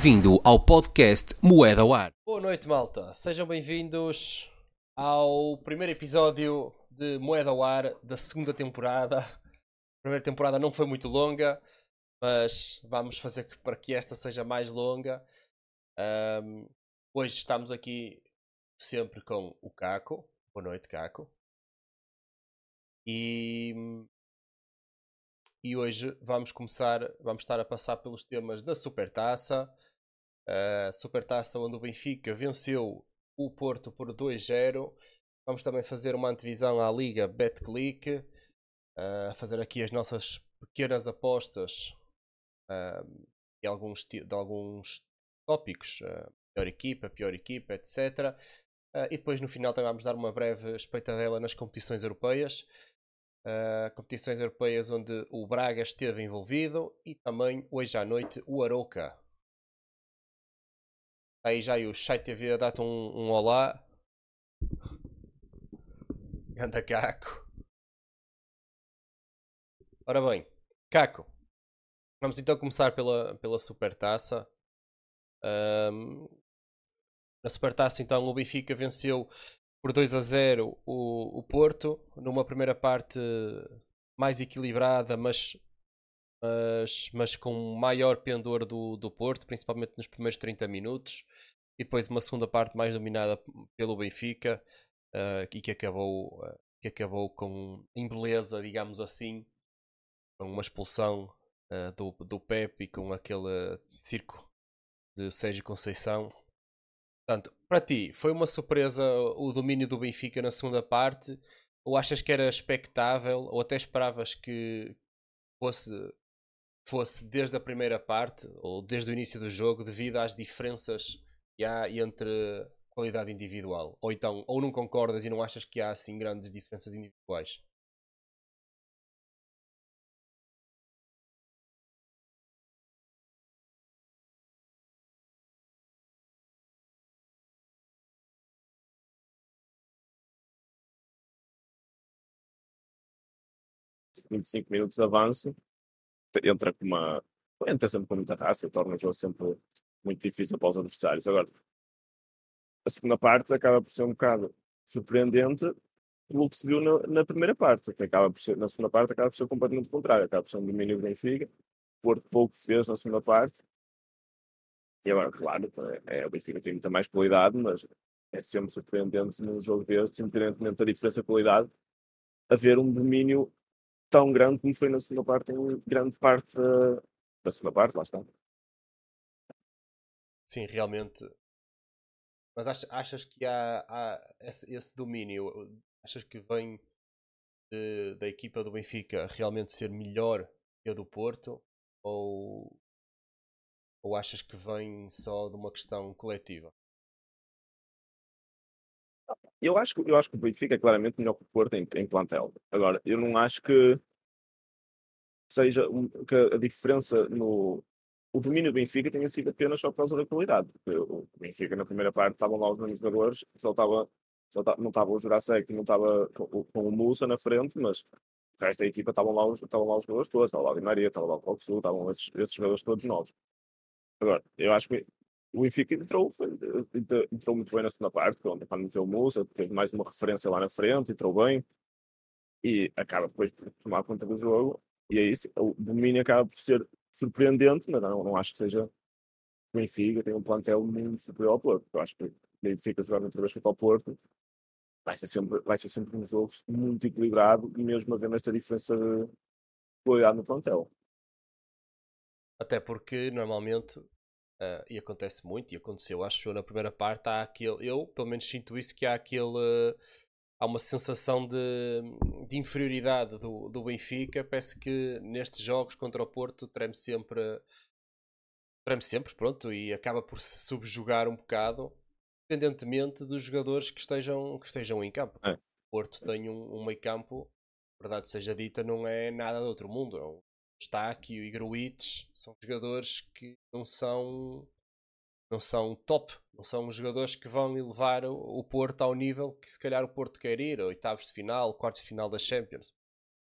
Bem-vindo ao podcast Moeda ao Ar. Boa noite, malta. Sejam bem-vindos ao primeiro episódio de Moeda ao Ar da segunda temporada. A primeira temporada não foi muito longa, mas vamos fazer para que esta seja mais longa. Um, hoje estamos aqui sempre com o Caco. Boa noite, Caco. E, e hoje vamos começar, vamos estar a passar pelos temas da Supertaça. A Supertaça onde o Benfica venceu o Porto por 2-0. Vamos também fazer uma antevisão à Liga BetClick. Uh, fazer aqui as nossas pequenas apostas uh, de, alguns, de alguns tópicos. Uh, pior equipa, pior equipa, etc. Uh, e depois no final também vamos dar uma breve espeitadela nas competições europeias. Uh, competições europeias onde o Braga esteve envolvido e também hoje à noite o Aroca. Aí já aí o Chai TV dá-te um, um olá. Ganda Caco. Ora bem, Caco. Vamos então começar pela, pela Supertaça. Um, na Supertaça, então, o Benfica venceu por 2 a 0 o, o Porto, numa primeira parte mais equilibrada, mas, mas, mas com maior pendor do, do Porto, principalmente nos primeiros 30 minutos, e depois uma segunda parte mais dominada pelo Benfica, uh, e que acabou, uh, que acabou com em beleza, digamos assim, com uma expulsão uh, do, do Pepe e com aquele circo de Sérgio Conceição Portanto, para ti, foi uma surpresa o domínio do Benfica na segunda parte? Ou achas que era expectável? Ou até esperavas que fosse, fosse desde a primeira parte, ou desde o início do jogo, devido às diferenças que há entre qualidade individual? Ou então, ou não concordas e não achas que há assim grandes diferenças individuais? 25 minutos de avanço, entra com uma. entra sempre com muita raça e torna o jogo sempre muito difícil para os adversários. Agora, a segunda parte acaba por ser um bocado surpreendente pelo que se viu na, na, primeira parte, que acaba por ser, na segunda parte acaba por ser completamente contrário, acaba por ser um domínio do Benfica, Porto pouco fez na segunda parte, e agora, claro, é, o Benfica tem muita mais qualidade, mas é sempre surpreendente num jogo deste, independentemente da diferença de qualidade, haver um domínio tão grande como foi na segunda parte, em grande parte da, da segunda parte, lá está. Sim, realmente. Mas achas, achas que há, há esse, esse, domínio? Achas que vem de, da equipa do Benfica realmente ser melhor que a do Porto? Ou, ou achas que vem só de uma questão coletiva? Eu acho, eu acho que o Benfica é claramente melhor que o Porto em, em plantel. Agora, eu não acho que seja que a diferença no o domínio do Benfica tenha sido apenas só por causa da qualidade. O Benfica na primeira parte estavam lá os mesmos jogadores, só estava, só não estava o Jurasek, não estava com, com, o Musa na frente, mas o resto da equipa estavam lá, os, estavam lá os jogadores todos, estava lá o Di Maria, estava lá o Paulo Sul, estavam esses, esses jogadores todos novos. Agora, eu acho que o Benfica entrou, foi, entrou muito bem na segunda parte, quando, meteu o Musa, teve mais uma referência lá na frente, entrou bem e acaba depois por tomar conta do jogo. E é isso, o domínio acaba por ser surpreendente, mas não, não acho que seja o Benfica, tem um plantel muito superior ao Porto. Eu acho que o Benfica jogar outra vez contra o Porto vai ser, sempre, vai ser sempre um jogo muito equilibrado mesmo havendo esta diferença de qualidade no plantel. Até porque normalmente Uh, e acontece muito, e aconteceu, acho eu, na primeira parte, há aquele, eu pelo menos sinto isso, que há aquele, há uma sensação de, de inferioridade do, do Benfica, parece que nestes jogos contra o Porto treme sempre, treme sempre, pronto, e acaba por se subjugar um bocado, independentemente dos jogadores que estejam, que estejam em campo. É. O Porto tem um, um meio campo, verdade seja dita, não é nada de outro mundo, um Estáquio e Gruites são jogadores que não são não são top, não são jogadores que vão elevar o, o Porto ao nível que se calhar o Porto quer ir, oitavos de final, quartos de final da Champions.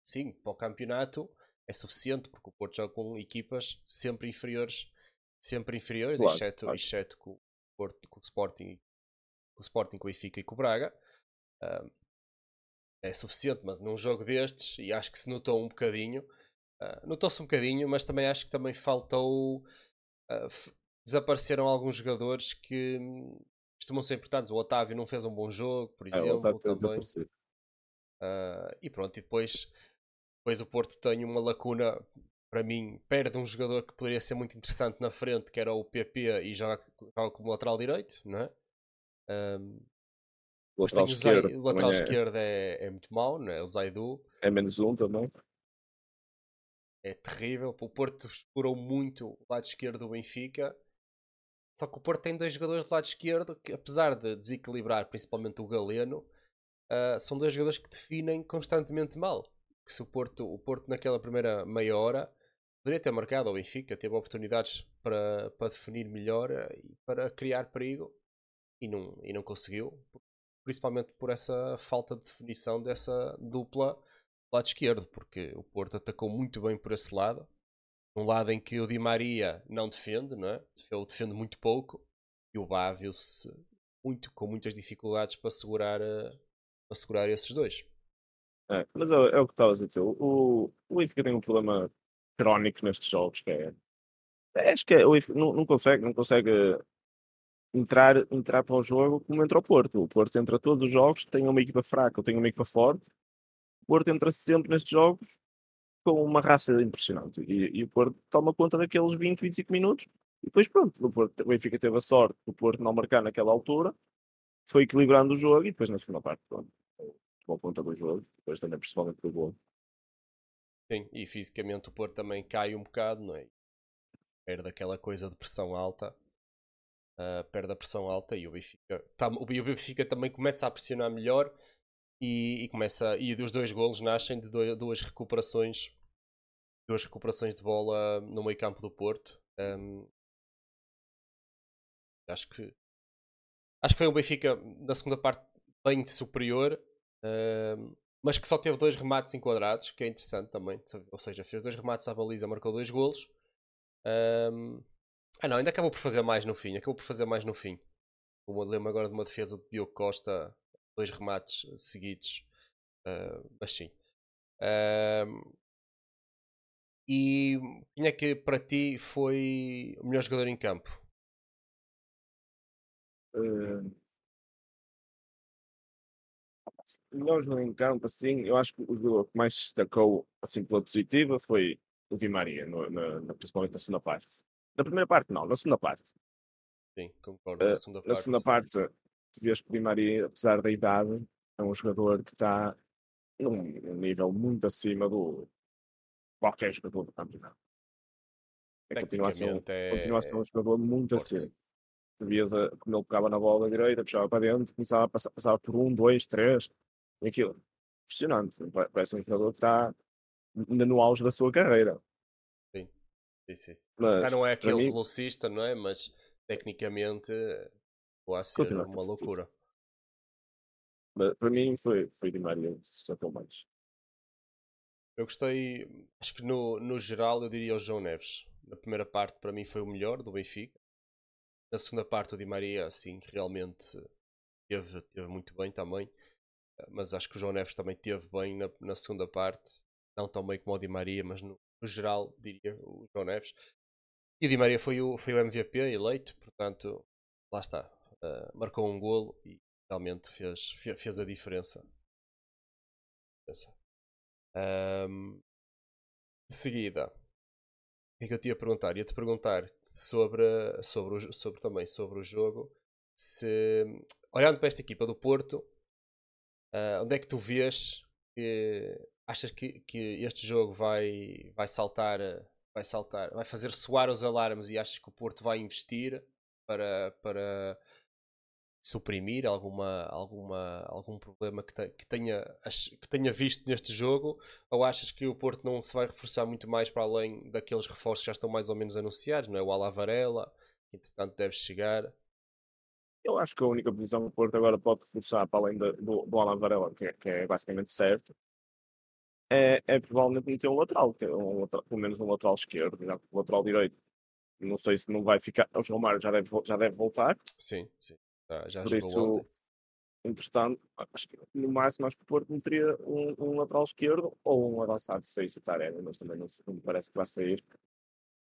Sim, para o campeonato é suficiente, porque o Porto joga com equipas sempre inferiores sempre inferiores, Claro, exceto, claro. exceto com, o Porto, com o Sporting, com o Sporting, com o Benfica e com o Braga. Ah, é suficiente, mas num jogo destes, e acho que se notou um bocadinho, ah, notou-se um bocadinho, mas também acho que também faltou. f- desapareceram alguns jogadores que hum, costumam ser importantes. O Otávio não fez um bom jogo, por É, o exemplo. Desaparecer. Ah, e pronto, e depois, depois o Porto tem uma lacuna, para mim, perde um jogador que poderia ser muito interessante na frente, que era o PP, e joga, joga como lateral direito, não é? Tem lateral esquerdo o lateral é- esquerdo é, é muito mau, não é? O Zaidu é menos um também. É terrível. O Porto explorou muito o lado esquerdo do Benfica. Só que o Porto tem dois jogadores do lado esquerdo que, apesar de desequilibrar principalmente o Galeno, ah, são dois jogadores que definem constantemente mal. Que se o Porto, o Porto naquela primeira meia hora poderia ter marcado ao Benfica, teve oportunidades para, para definir melhor ah, e para criar perigo e não, e não conseguiu, principalmente por essa falta de definição dessa dupla lado esquerdo, porque o Porto atacou muito bem por esse lado. Um lado em que o Di Maria não defende, não é? Ele defende muito pouco e o Bá viu-se muito, com muitas dificuldades para segurar, eh, para segurar esses dois. É, mas é, é o que estavas a dizer. O, o Benfica tem um problema crónico nestes jogos, que é. Acho que é, o Benfica não, não consegue, não consegue entrar, entrar para o jogo como entra o Porto. O Porto entra todos os jogos, tem uma equipa fraca ou tem uma equipa forte. Porto entra sempre nestes jogos com uma raça impressionante. E, e o Porto toma conta daqueles 20, 25 minutos. E depois, pronto, o, Porto, o Benfica teve a sorte do Porto não marcar naquela altura, foi equilibrando o jogo e depois na segunda parte, pronto, tomou conta do jogo. Depois também, principalmente do gol. Sim, e fisicamente o Porto também cai um bocado, não é? Perde aquela coisa de pressão alta. ah, perde a pressão alta e o Benfica, tam- o Benfica também começa a pressionar melhor e, e começa e os dois golos nascem de doi- duas recuperações duas recuperações de bola no meio campo do Porto. Ahm, acho que acho que foi um Benfica na segunda parte bem superior ahm, mas que só teve dois remates enquadrados que é interessante também ou seja, fez dois remates à baliza marcou dois golos. Ahm, ah não, ainda acabou por fazer mais no fim acabou por fazer mais no fim. Eu lembro agora de uma defesa do Diogo Costa dois remates seguidos ah, mas sim Ahm, e quem é que para ti foi o melhor jogador em campo? O melhor jogador em campo, assim, eu acho que o jogador que mais se destacou assim, pela positiva foi o Di Maria, no- na- na- principalmente na segunda parte. Na primeira parte, não, na segunda parte. Sim, concordo. Na segunda Na parte. segunda parte, tu vês que o Di Maria, apesar da idade, é um jogador que está num nível muito acima do qualquer jogador do campeonato. É, continua, a ser é- continua a ser um jogador muito forte. acima. Tu vias a, como ele pegava na bola direita, puxava para dentro, começava a passar, passava por um, dois, três, e aquilo. Impressionante. Pa- Parece um jogador que está ainda no auge da sua carreira. Sim, sim, sim. Mas, Ah, não é aquele mim, velocista, não é? Mas tecnicamente ser Continua a ser uma fortíssimo. loucura. mas para mim foi, foi Di Maria que se destacou mais. Eu gostei, acho que no, no geral eu diria o João Neves. Na primeira parte para mim foi o melhor do Benfica. Na segunda parte o Di Maria, assim, que realmente teve, teve muito bem também. Mas acho que o João Neves também teve bem na, na segunda parte. Não tão bem como o Di Maria, mas no, no geral diria o João Neves. E o Di Maria foi o, foi o MVP eleito, portanto, lá está. Uh, marcou um golo e realmente fez, fe- fez a diferença. Ahm, de seguida, o que é que eu te ia perguntar? Ia-te perguntar sobre, sobre, o, sobre também sobre o jogo. Se, olhando para esta equipa do Porto, ah, onde é que tu vês que achas que, que este jogo vai, vai saltar, vai saltar, vai fazer soar os alarmes e achas que o Porto vai investir para, para suprimir alguma, alguma, algum problema que, te- que tenha, que tenha visto neste jogo? Ou achas que o Porto não se vai reforçar muito mais para além daqueles reforços que já estão mais ou menos anunciados? Não é? O Alavarela, que entretanto deve chegar. Eu acho que a única posição que o Porto agora pode reforçar, para além do, do Alan Varela, que, é- que é basicamente certo, é, é provavelmente meter um lateral, que é um lateral- pelo menos um lateral esquerdo, já o lateral direito Não sei se não vai ficar. O João Mário já deve, já deve voltar. Sim, sim. Já, já Por isso, ontem. entretanto, acho que no máximo acho que o Porto meteria um, um lateral esquerdo ou um avançado se saísse o Taremi, mas também não, me parece que vai sair.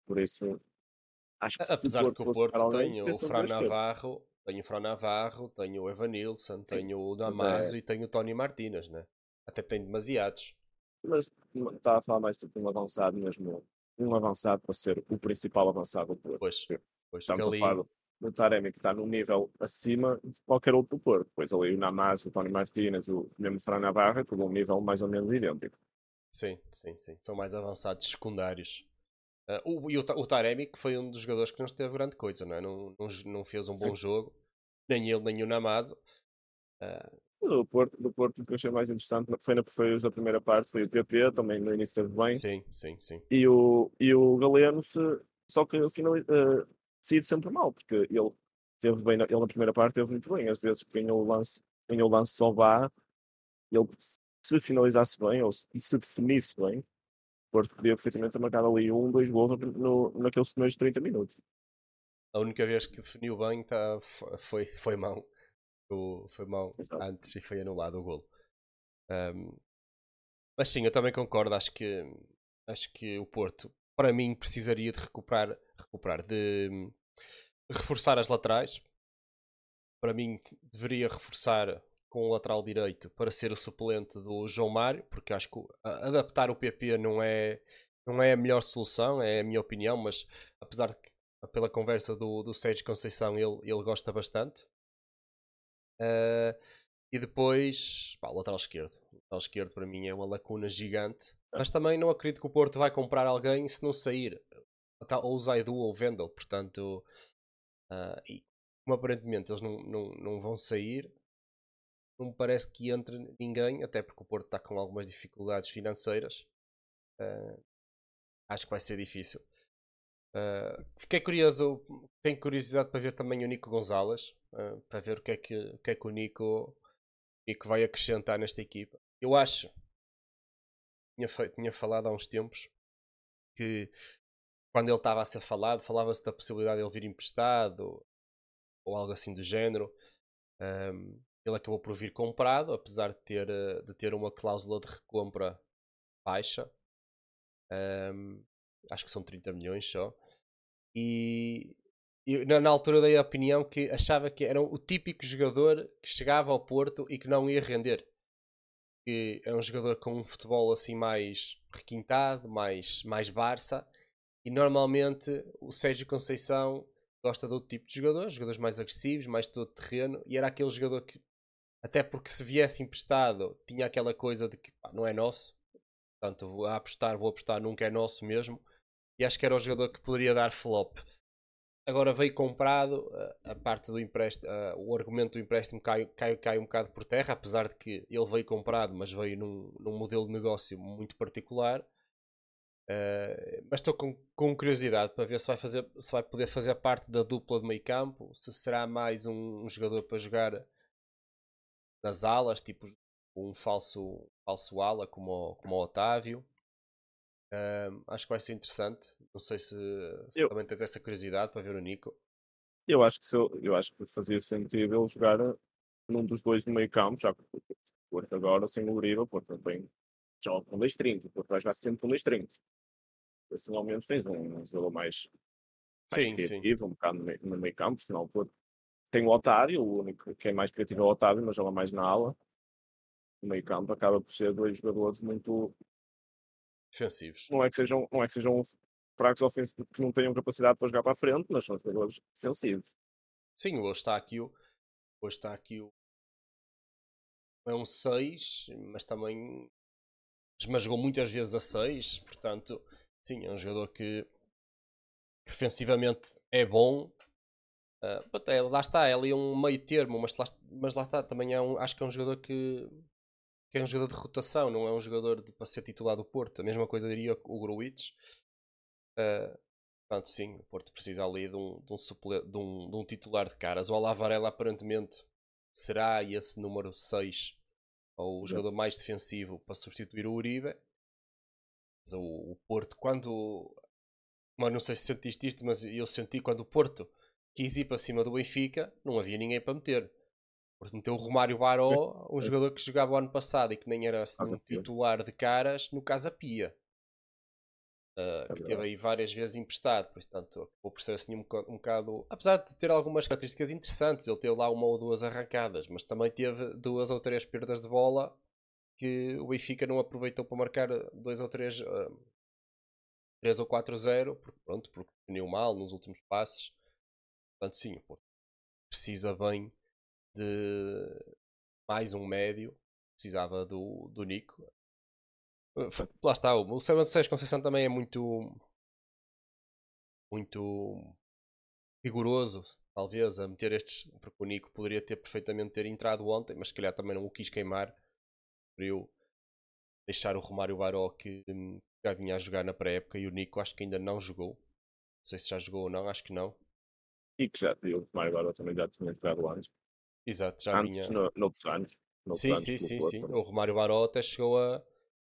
Por isso, acho que se Apesar de que o Porto alguém, tem o Fran. Navarro, tem o Fran Navarro, tem o Evanilson, tem o mas Damaso é- e tem o Tony Martínez, né? Até tem demasiados. Mas estava a falar mais de um avançado mesmo. Um avançado para ser o principal avançado do Porto. Pois, pois Estamos ali- a falar do Taremi que está num nível acima de qualquer outro do Porto. Depois ali o Namaz, o Tony Martínez, o mesmo Fran Navarro, é tudo um nível mais ou menos idêntico. Sim, sim, sim. São mais avançados secundários. Ah, o, e o, o Taremi, que foi um dos jogadores que não esteve grande coisa, não é? Não, não, não fez um bom Sim. jogo. Nem ele, nem o Namazo. Ah, Do Porto, do Porto, o que eu achei mais interessante foi, na, foi da primeira parte, foi o PP, também no início esteve bem, sim, sim, sim. e o, e o Galeno, se, só que finali, uh, decide sempre mal, porque ele teve bem, ele na primeira parte teve muito bem, às vezes ganhou o lance, ganhou o lance só vá, ele se- se finalizasse bem, ou se, se definisse bem, o Porto podia perfeitamente ter marcado ali um, dois gols no, naqueles primeiros 30 minutos. A única vez que definiu bem tá, fo- foi, foi mão. O- foi mão Exato. antes e foi anulado o golo. Ahm, mas sim, eu também concordo. Acho que, acho que o Porto, para mim, precisaria de recuperar, recuperar de hum, reforçar as laterais. Para mim, deveria reforçar com o lateral direito para ser o suplente do João Mário, porque acho que adaptar o PP não é, não é a melhor solução, é a minha opinião, mas apesar de que pela conversa do, do Sérgio Conceição ele, ele gosta bastante. Ah, e depois, pá, o lateral esquerdo. O lateral esquerdo para mim é uma lacuna gigante. Mas também não acredito que o Porto vai comprar alguém se não sair. Ou Zaidu ou Vendel. Portanto, ah, e como aparentemente eles não, não, não vão sair, não me parece que entre ninguém, até porque o Porto está com algumas dificuldades financeiras. Ah, acho que vai ser difícil. Uh, fiquei curioso, tenho curiosidade para ver também o Nico Gonzalez, uh, para ver o que é que o, que é que o Nico, Nico vai acrescentar nesta equipa. Eu acho, tinha, tinha falado há uns tempos, que quando ele estava a ser falado, falava-se da possibilidade de ele vir emprestado ou algo assim do género. Um, ele acabou por vir comprado, apesar de ter, de ter uma cláusula de recompra baixa. Um, acho que são 30 milhões só. E, e na, na, altura dei a opinião que achava que era o típico jogador que chegava ao Porto e que não ia render. Que é um jogador com um futebol assim mais requintado, mais, mais Barça. E normalmente o Sérgio Conceição gosta de outro tipo de jogadores, jogadores mais agressivos, mais todo terreno. E era aquele jogador que, até porque se viesse emprestado, tinha aquela coisa de que pá, não é nosso. Portanto, vou apostar, vou apostar, nunca é nosso mesmo e acho que era o jogador que poderia dar flop. Agora veio comprado, a parte do empréstimo, o argumento do empréstimo cai, cai, cai um bocado por terra, apesar de que ele veio comprado, mas veio num, num modelo de negócio muito particular. Uh, mas estou com, com, curiosidade para ver se vai, fazer, se vai poder fazer parte da dupla de meio campo, se será mais um, um jogador para jogar nas alas, tipo um falso, falso ala como o, como o Otávio. Um, acho que vai ser interessante. Não sei se, se eu, também tens essa curiosidade para ver o Nico. Eu acho que, eu, eu acho que fazia sentido ele jogar num dos dois no meio campo, já que o Porto agora sem o Uribe, o Porto também joga com dois trincos, o Porto vai jogar sempre com dois trincos. Assim ao menos tens um, um jogador mais, mais sim, criativo, sim. um bocado no meio, no meio campo, senão o Porto tem o Otávio, o único que é mais criativo é o Otávio, mas joga mais na ala. No meio campo acaba por ser dois jogadores muito defensivos. não é que sejam, não é que sejam fracos ofensivos que não tenham capacidade para jogar para a frente, mas são jogadores defensivos. Sim, hoje está aqui o. Hoje está aqui o. É um 6, mas também. Mas jogou muitas vezes a 6, portanto, sim, é um jogador que defensivamente é bom. Uh, lá está, ele é um meio termo, mas lá, mas lá está, também é um, acho que é um jogador que, que é um jogador de rotação, não é um jogador de, para ser titular do Porto. A mesma coisa diria o Gruitch. Uh, portanto, sim, o Porto precisa ali de um, de um, suple, de um, de um titular de caras. O Alavarela aparentemente será esse número 6, ou o jogador mais defensivo para substituir o Uribe. Mas o, o Porto, quando mas não sei se sentiste isto, mas eu senti quando o Porto quis ir para cima do Benfica, não havia ninguém para meter. Porto meteu o Romário Baró, um jogador que jogava o ano passado e que nem era assim, um titular de caras no Casa Pia. Uh, É que teve aí várias vezes emprestado, portanto, acabou por ser assim um, um bocado. Apesar de ter algumas características interessantes, ele teve lá uma ou duas arrancadas, mas também teve duas ou três perdas de bola que o Benfica não aproveitou para marcar dois ou três, ah, 3 ou 4-0, porque pronto, porque definiu mal nos últimos passes. Portanto, sim, o precisa bem de mais um médio, precisava do, do Nico. F- Lá está, o Sérgio Conceição também é muito muito rigoroso, talvez, a meter estes, porque o Nico poderia ter perfeitamente ter entrado ontem, mas se calhar também não o quis queimar, preferiu deixar o Romário Baró que já vinha a jogar na pré-época e o Nico acho que ainda não jogou. Não sei se já jogou ou não, acho que não. E que já eu, Mário Baró também já tinha jogado antes. Exato, já antes, vinha. no, noutros anos. Noutros Sim, anos sim, sim, Porto, sim. O Romário Baró até chegou a.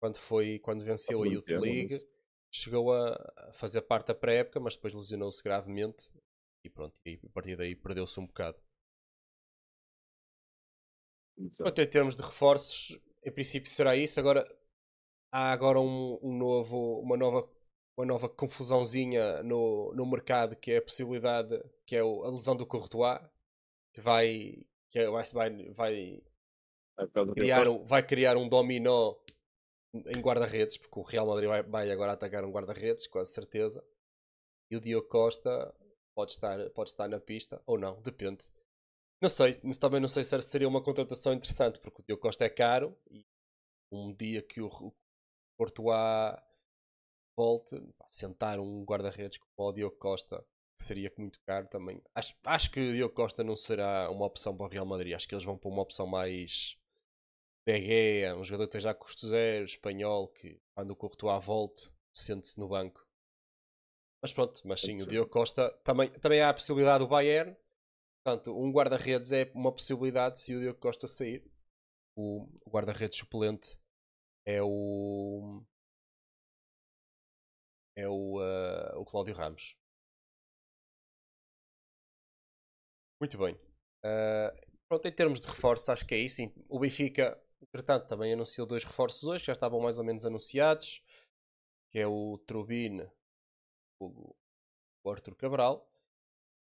Quando, foi, quando venceu a Youth tempo League, chegou a fazer parte da pré-época, mas depois lesionou-se gravemente e pronto, e a partir daí perdeu-se um bocado. Exato. Quanto em termos de reforços, em princípio será isso. Agora há agora um, um novo, uma nova, uma nova confusãozinha no, no mercado que é a possibilidade, que é o- a lesão do Courtois, que vai, que é, vai, vai, vai É criar um, vai criar um dominó em guarda-redes, porque o Real Madrid vai, vai agora atacar um guarda-redes, com certeza. E o Diogo Costa pode estar, pode estar na pista, ou não, depende. Não sei, também não sei se seria uma contratação interessante, porque o Diogo Costa é caro e um dia que o Courtois volte, sentar um guarda-redes como o Diogo Costa seria muito caro também. Acho, acho que o Diogo Costa não será uma opção para o Real Madrid. Acho que eles vão para uma opção mais De Gea, um jogador que esteja a custo zero, espanhol, que quando o Courtois volte, sente-se no banco. Mas pronto, mas sim, o. Diogo Costa também, também há a possibilidade do Bayern. Portanto, um guarda-redes é uma possibilidade se o Diogo Costa sair. O, guarda-redes suplente é o. É o, ah, o Cláudio Ramos. Muito bem. Ah, pronto, em termos de reforços, acho que é isso. Sim. O Benfica, entretanto, também anunciou dois reforços hoje, que já estavam mais ou menos anunciados, que é o Trubin, o, o Arthur Cabral.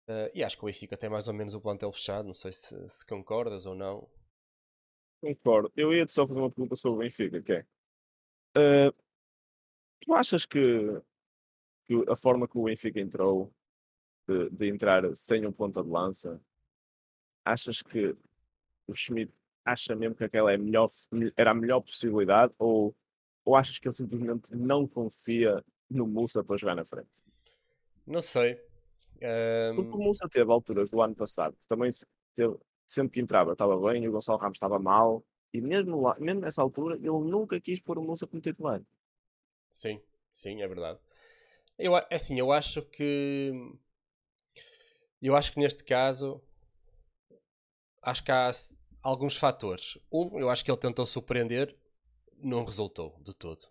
Ah, e acho que o Benfica tem mais ou menos o plantel fechado. Não sei se, se concordas ou não. Concordo. Eu ia-te só fazer uma pergunta sobre o Benfica, que é... eh, tu achas que, que a forma que o Benfica entrou, de, de entrar sem um ponta de lança, achas que o Schmidt acha mesmo que aquela é melhor, era a melhor possibilidade ou, ou achas que ele simplesmente não confia no Musa para jogar na frente? Não sei. Porque o Musa teve alturas do ano passado, que também teve, sempre que entrava estava bem, e o Gonçalo Ramos estava mal, e mesmo, lá, mesmo nessa altura ele nunca quis pôr o Musa como titular. Sim, sim, é verdade. Eu, é assim, eu acho que. Eu acho que neste caso. Acho que há alguns fatores. Um, eu acho que ele tentou surpreender, não resultou de todo.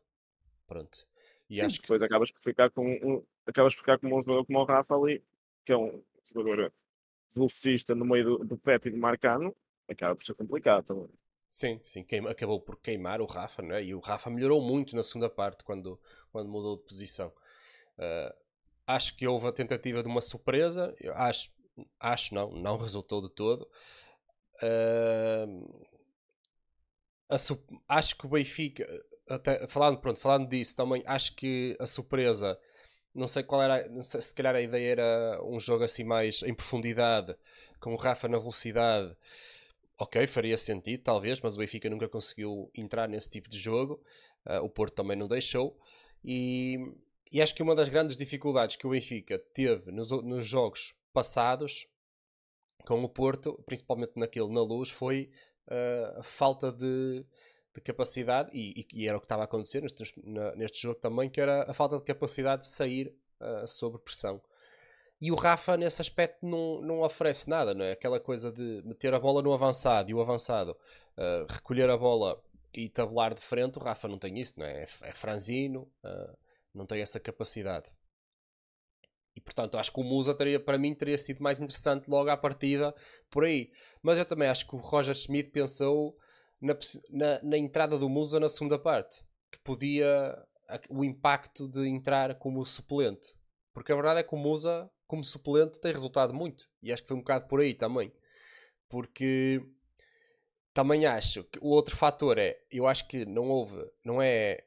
Pronto. E Sim, acho que. depois acabas por ficar com um, acabas por ficar com um jogador como o Rafa ali, que é um jogador velocista no meio do, do Pepe e do Marcano, acaba por ser complicado também. Sim, sim, queima- acabou por queimar o Rafa, não é? E o Rafa melhorou muito na segunda parte quando, quando mudou de posição. Ah, acho que houve a tentativa de uma surpresa. Eu acho, acho não, não resultou de todo. Su- acho que o Benfica, até, falando, pronto, falando disso também, acho que a surpresa, não sei qual era, sei, se calhar a ideia era um jogo assim mais em profundidade, com o Rafa na velocidade. Ok, faria sentido, talvez, mas o Benfica nunca conseguiu entrar nesse tipo de jogo. Ah, o Porto também não deixou. E, e acho que uma das grandes dificuldades que o Benfica teve nos, nos jogos passados com o Porto, principalmente naquele na luz, foi ah, a falta de, de capacidade, e, e- e era o que estava a acontecer neste, neste jogo também, que era a falta de capacidade de sair ah, sob pressão. E o Rafa, nesse aspecto, não, não oferece nada, não é? Aquela coisa de meter a bola no avançado e o avançado ah, recolher a bola e tabular de frente, o Rafa não tem isso, não é? É, é franzino, ah, não tem essa capacidade. e portanto acho que o Musa teria, para mim teria sido mais interessante logo à partida por aí. Mas eu também acho que o Roger Schmidt pensou na, na, na entrada do Musa na segunda parte, que podia o impacto de entrar como suplente. Porque a verdade é que o Musa, como suplente, tem resultado muito. E acho que foi um bocado por aí também. Porque também acho que o outro fator é, eu acho que não houve, não é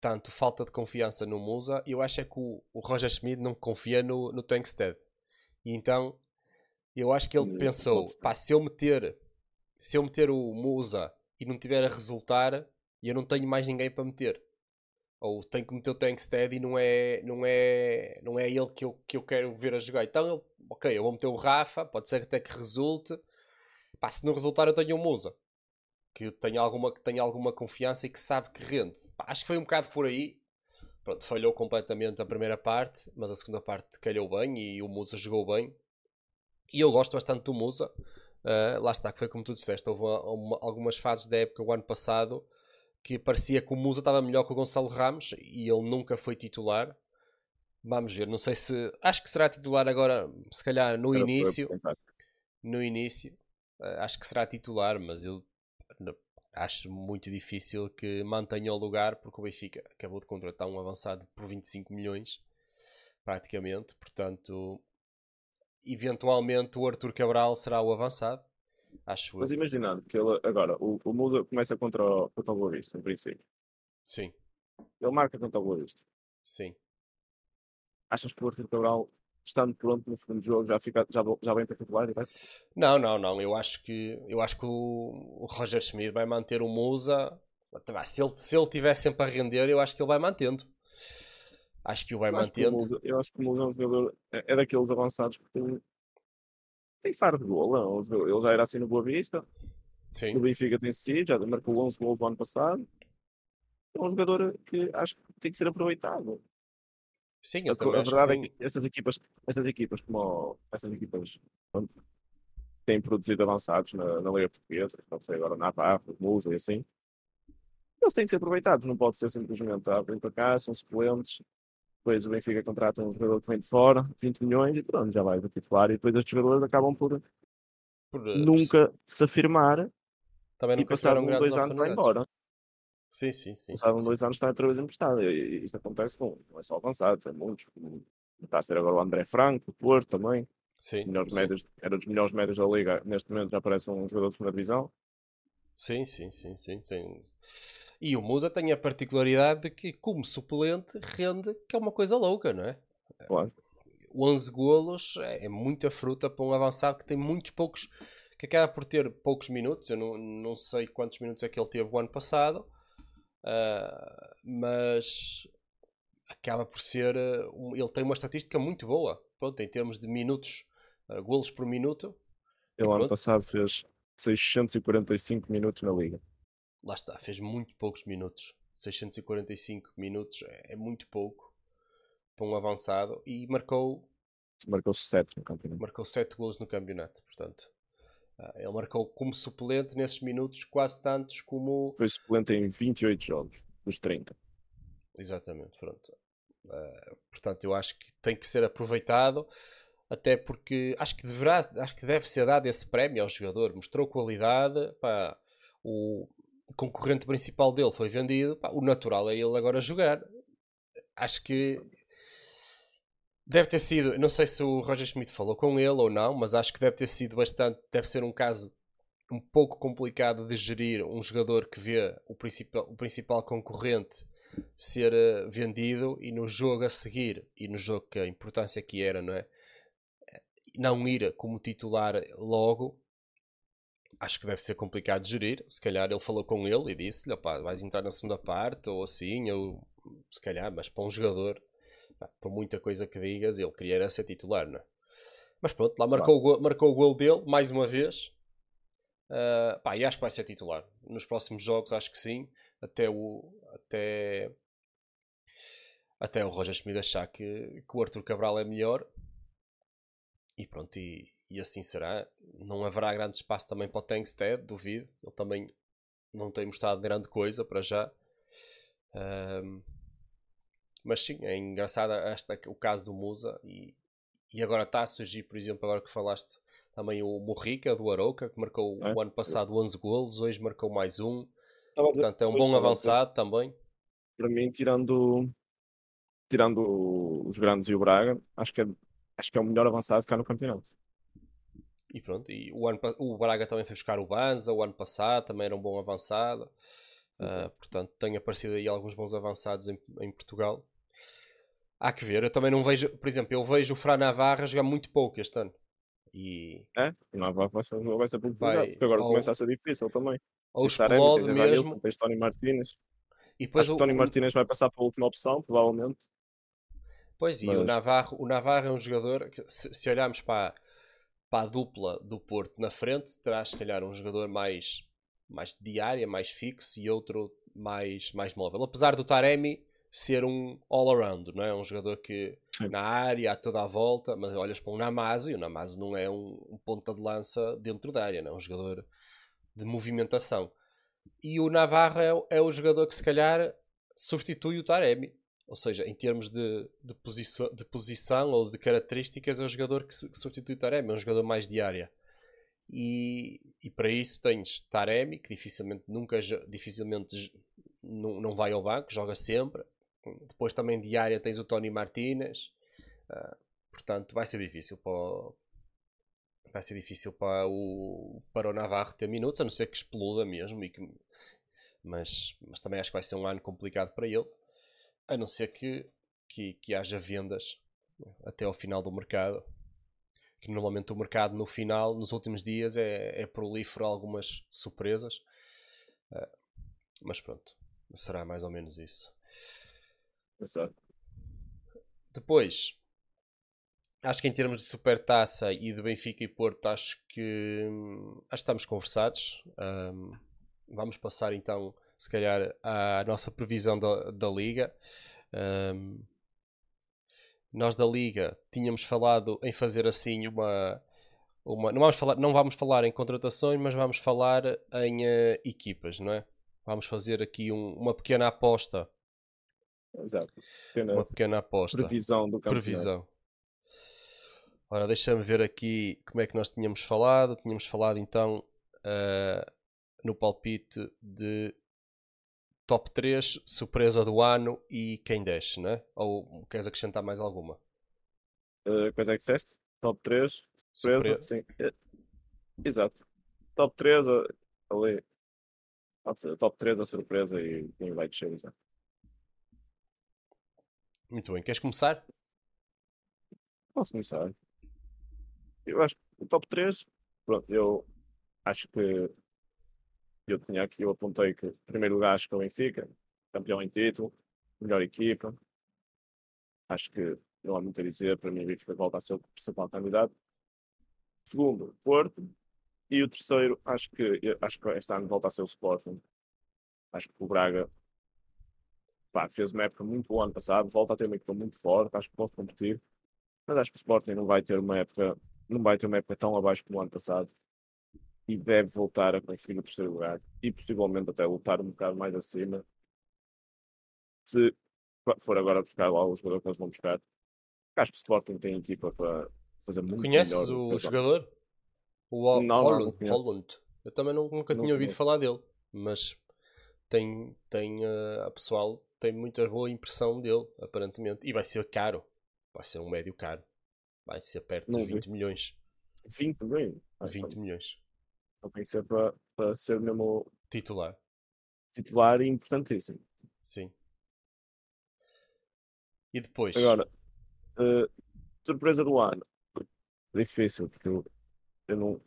tanto falta de confiança no Musa, eu acho é que o, o Roger Schmidt não confia no, no Tankstead. E então, eu acho que ele hum, pensou, pá, se eu meter se eu meter o Musa e não tiver a resultar, eu não tenho mais ninguém para meter. Ou tenho que meter o Tankstead e não é, não é, não é ele que eu, que eu quero ver a jogar. Então, ele, ok, eu vou meter o Rafa, pode ser até que resulte. Pá, se não resultar, eu tenho o Musa que tenha alguma, que tenha alguma confiança e que sabe que rende. Pá, acho que foi um bocado por aí. Pronto, falhou completamente a primeira parte, mas a segunda parte calhou bem e o Musa jogou bem. E eu gosto bastante do Musa. Uh, lá está, que foi como tu disseste, houve uma, uma, algumas fases da época, o ano passado, que parecia que o Musa estava melhor que o Gonçalo Ramos e ele nunca foi titular. Vamos ver, não sei se. Acho que será titular agora, se calhar no início. No início, uh, acho que será titular, mas eu acho muito difícil que mantenha o lugar porque o Benfica acabou de contratar um avançado por 25 milhões praticamente, portanto eventualmente o Arthur Cabral será o avançado acho mas imaginando que ele agora o, o Musa começa contra o, contra o Boa Vista em princípio. Sim. Ele marca contra o Boa Vista. Sim. Achas que o Arthur Cabral estando pronto no segundo jogo, já, fica, já, já vem para titular? Não, não, não. Eu acho que, eu acho que o, o Roger Schmidt vai manter o Musa. Se ele, se ele tiver sempre a render, eu acho que ele vai mantendo. Acho que o vai eu mantendo. Eu acho que o Musa é um jogador, é, é daqueles avançados que tem, tem faro de gol. Não? É ele já era assim no Boa Vista. Sim. No Benfica tem sido, já marcou 11 gols no ano passado. É um jogador que acho que tem que ser aproveitado. Sim, eu a, também a verdade é que estas equipas, estas equipas como estas equipas pronto, têm produzido avançados na, na Liga Portuguesa, não sei agora Navarro, Musa e assim, eles têm que ser aproveitados, não pode ser simplesmente ah, vem para cá, são suplentes, depois o Benfica contrata um jogador que vem de fora, 20 milhões e pronto, já vai para titular e depois estes jogadores acabam por, por uh, nunca se afirmar também e passar um, dois anos vai embora. Sim, sim, sim. Passaram dois anos está outra vez emprestado. E, isto acontece com, não é só avançados, é muitos. Está a ser agora o André Franco, o Porto também. Sim. Melhores sim. Médios, era dos melhores médios da Liga. Neste momento já aparece um jogador de segunda divisão. Sim, sim, sim, sim. Tem... E o Musa tem a particularidade de que, como suplente, rende, que é uma coisa louca, não é? Claro. 11 golos é, é muita fruta para um avançado que tem muitos poucos, que acaba por ter poucos minutos. Eu não, não sei quantos minutos é que ele teve o ano passado, Uh, mas acaba por ser. Uh, ele tem uma estatística muito boa pronto, em termos de minutos, uh, golos por minuto. Ele ano passado fez 645 minutos na Liga. Lá está, fez muito poucos minutos. 645 minutos é, é muito pouco para um avançado e marcou. Marcou 7 no campeonato. Marcou 7 golos no campeonato, portanto. Ah, ele marcou como suplente nesses minutos quase tantos como. Foi suplente em 28 jogos, dos 30. Exatamente, pronto. Uh, portanto, eu acho que tem que ser aproveitado, até porque acho que deverá, acho que deve ser dado esse prémio ao jogador. Mostrou qualidade, pá, o concorrente principal dele foi vendido, pá, o natural é ele agora jogar. Acho que Deve ter sido, não sei se o Roger Schmidt falou com ele ou não, mas acho que deve ter sido bastante, deve ser um caso um pouco complicado de gerir um jogador que vê o principal, o principal concorrente ser uh, vendido e no jogo a seguir, e no jogo que a importância que era, não é? Não ir como titular logo, acho que deve ser complicado de gerir. Se calhar ele falou com ele e disse-lhe: vais entrar na segunda parte, ou assim, ou se calhar, mas para um jogador por muita coisa que digas, ele queria era ser titular, não é? Mas pronto, lá marcou, o, gol, marcou o gol dele, mais uma vez. Uh, pá, e acho que vai ser titular. Nos próximos jogos, acho que sim. Até o, até, até o Roger Schmidt achar que, que o Arthur Cabral é melhor. E pronto, e, e assim será. Não haverá grande espaço também para o Tankstead, duvido. Ele também não tem mostrado grande coisa para já. Um, mas sim, é engraçado esta, o caso do Musa e, e agora está a surgir, por exemplo, agora que falaste também o Morrica do Arouca, que marcou É. o ano passado 11 golos, hoje marcou mais um. Estava Portanto, é um bom dizer, avançado também. Para mim, tirando, tirando os grandes e o Braga, acho que é, acho que é o melhor avançado cá no campeonato. E pronto, e o, ano, o Braga também foi buscar o Banza o ano passado, também era um bom avançado. Ah, portanto, tem aparecido aí alguns bons avançados em, em Portugal. Há que ver, eu também não vejo, por exemplo, eu vejo o Fran Navarra jogar muito pouco este ano. E É? Não vai, vai, ser, vai ser pouco pesado, porque agora ou- começa a ser difícil também. ou Taremi, explode Evanilson, mesmo. Tens Tony Martínez. E depois Acho o, que Tony Martínez vai passar para a última opção, provavelmente. Pois, e o Navarro, o Navarro é um jogador que, se, se olharmos para, para a dupla do Porto na frente, terá se calhar um jogador mais, mais de área, mais fixo e outro mais, mais móvel. Apesar do Taremi ser um all-around, não é? Um jogador que Sim. na área, a toda a volta, mas olhas para um Namazo e o Namazo não é um, um ponta de lança dentro da área, não é um jogador de movimentação. E o Navarro é, o- é o jogador que se calhar substitui o Taremi. Ou seja, em termos de, de, posição, de posição ou de características, é o jogador que, que substitui o Taremi, é um jogador mais de área. E, e para isso tens Taremi, que dificilmente nunca dificilmente não vai ao banco, joga sempre. Depois também de área tens o Tony Martínez. Ah, portanto, vai ser difícil para o, vai ser difícil para o, para o Navarro ter minutos, a não ser que exploda mesmo. E que, mas, mas também acho que vai ser um ano complicado para ele, a não ser que, que, que haja vendas até ao final do mercado. Que normalmente o mercado no final, nos últimos dias, é, é prolífero algumas surpresas. Ah, mas pronto, será mais ou menos isso. Exato. Depois, acho que em termos de supertaça e de Benfica e Porto, acho que, acho que estamos conversados. Hum, vamos passar então, se calhar, à nossa previsão da, da Liga. Hum, nós da Liga tínhamos falado em fazer assim uma. uma não, vamos falar, não vamos falar em contratações, mas vamos falar em eh, equipas, não é? Vamos fazer aqui um- uma pequena aposta. Exato. Pequena Uma pequena aposta. previsão do campeonato. Previsão. Ora, deixa-me ver aqui como é que nós tínhamos falado. Tínhamos falado então ah, no palpite de top 3, surpresa do ano e quem desce, né? Ou queres acrescentar mais alguma? Uh, quais é que disseste? Top 3, surpresa, Surpre- sim. Eh, Exato. Top 3 uh, ali. Pode ser top 3 a surpresa e quem vai descer, exato. Muito bem, queres começar? Posso começar? Eu acho que o top 3, pronto, eu acho que eu tinha aqui, eu apontei que em primeiro lugar acho que é o Benfica, campeão em título, melhor equipa. Acho que não há muito a dizer, para mim o Benfica volta a ser o principal candidato. Segundo, Porto. E o terceiro, acho que acho que este ano volta a ser o Sporting. Acho que o Braga pá, fez uma época muito boa ano passado, volta a ter uma equipa muito forte, acho que pode competir. Mas acho que o Sporting não vai ter uma época, não vai ter uma época tão abaixo como o ano passado. E deve voltar a conseguir o terceiro lugar. E possivelmente até lutar um bocado mais acima. Se for agora buscar lá o jogador que eles vão buscar. Acho que o Sporting tem equipa para fazer muito Conheces melhor que o jogador? O Não, Holland. Eu também não- nunca Não tinha ouvido conheço. falar dele, mas tem, tem eh, a pessoal tem muita boa impressão dele, aparentemente. E vai ser caro. Vai ser um médio caro. Vai ser perto Não dos vi. 20 milhões. 20 milhões. Ah, 20 milhões. Então tem que ser para, para ser mesmo Titular. titular e importantíssimo. Sim. E depois? Agora, eh, surpresa do ano. Difícil, porque eu, eu não,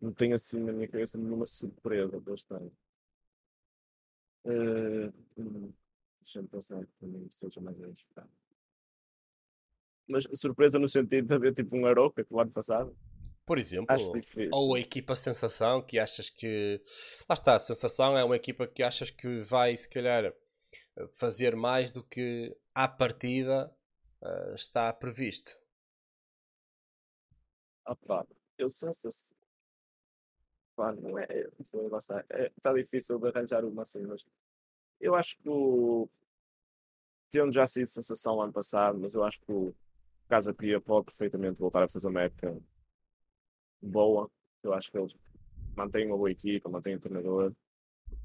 não tenho assim na minha cabeça nenhuma surpresa deste ano. Hum, Deixa-me pensar que também seja mais inesperado. Mas surpresa no sentido de haver tipo um Aroca que o ano passado. Por exemplo, ou a equipa sensação que achas que. Lá está, a sensação é uma equipa que achas que vai, se calhar, fazer mais do que à partida eh, está previsto. Ah, pá, eu senso se pá, não é, está, é, está difícil de arranjar uma assim, mas eu acho que o tendo já sido sensação ano passado, mas eu acho que o Casa Pia pode perfeitamente voltar a fazer uma época boa. Eu acho que eles mantêm uma boa equipa, mantêm um treinador,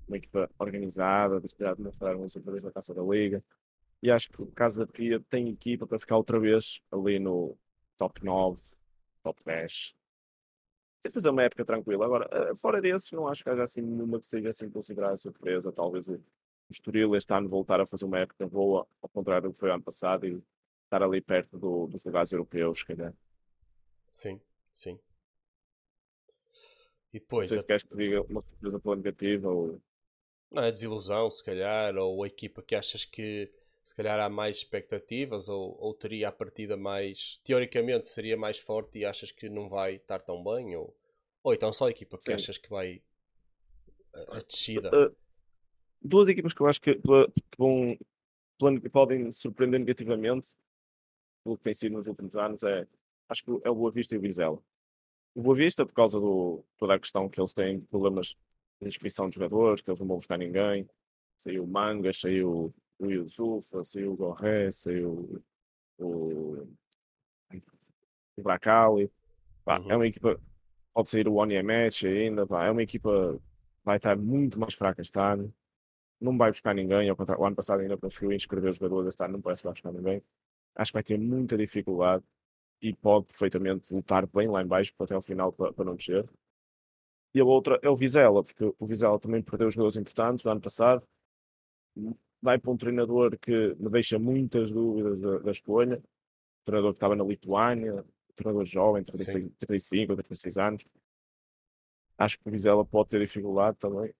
uma equipa organizada, já demonstraram isso outra vez na Taça da Liga. E acho que o Casa Pia tem equipa para ficar outra vez ali no top 9, top 10. Tem fazer uma época tranquila. Agora, eh, fora desses, não acho que haja assim nenhuma que seja assim considerada surpresa. Talvez o, o Estoril este ano voltar a fazer uma época boa, ao contrário do que foi ano passado, e estar ali perto do, dos lugares europeus, se calhar. Sim, sim. E Não depois, sei a- se queres que diga uma surpresa pela negativa ou. não é desilusão, se calhar, ou a equipa que achas que se calhar há mais expectativas, ou, ou teria a partida mais. Teoricamente seria mais forte e achas que não vai estar tão bem, ou, ou então só a equipa que Sim. achas que vai. A, a descida. Uh, duas equipas que eu acho que, que vão, que podem surpreender negativamente, pelo que tem sido nos últimos anos, é acho que é o Boa Vista e o Vizela. O Boa Vista, por causa do toda a questão que eles têm problemas de inscrição de jogadores, que eles não vão buscar ninguém. Saiu o Mangas, saiu o Yusufa, saiu o Gorré, saiu o, o Bracali. Pá, É Uhum. uma equipa, pode sair o One Match ainda, pá, é uma equipa vai estar muito mais fraca este ano. Não vai buscar ninguém, ao contrário, o ano passado ainda conseguiu inscrever os jogadores, este ano não parece que vai buscar ninguém. Acho que vai ter muita dificuldade e pode perfeitamente lutar bem lá em baixo até ao final para, para não descer. E a outra é o Vizela, porque o Vizela também perdeu jogadores importantes no ano passado. Vai para um treinador que me deixa muitas dúvidas da, da escolha. Um treinador que estava na Lituânia, treinador jovem, 36, 35 ou 36 anos. Acho que o Vizela pode ter dificuldade também.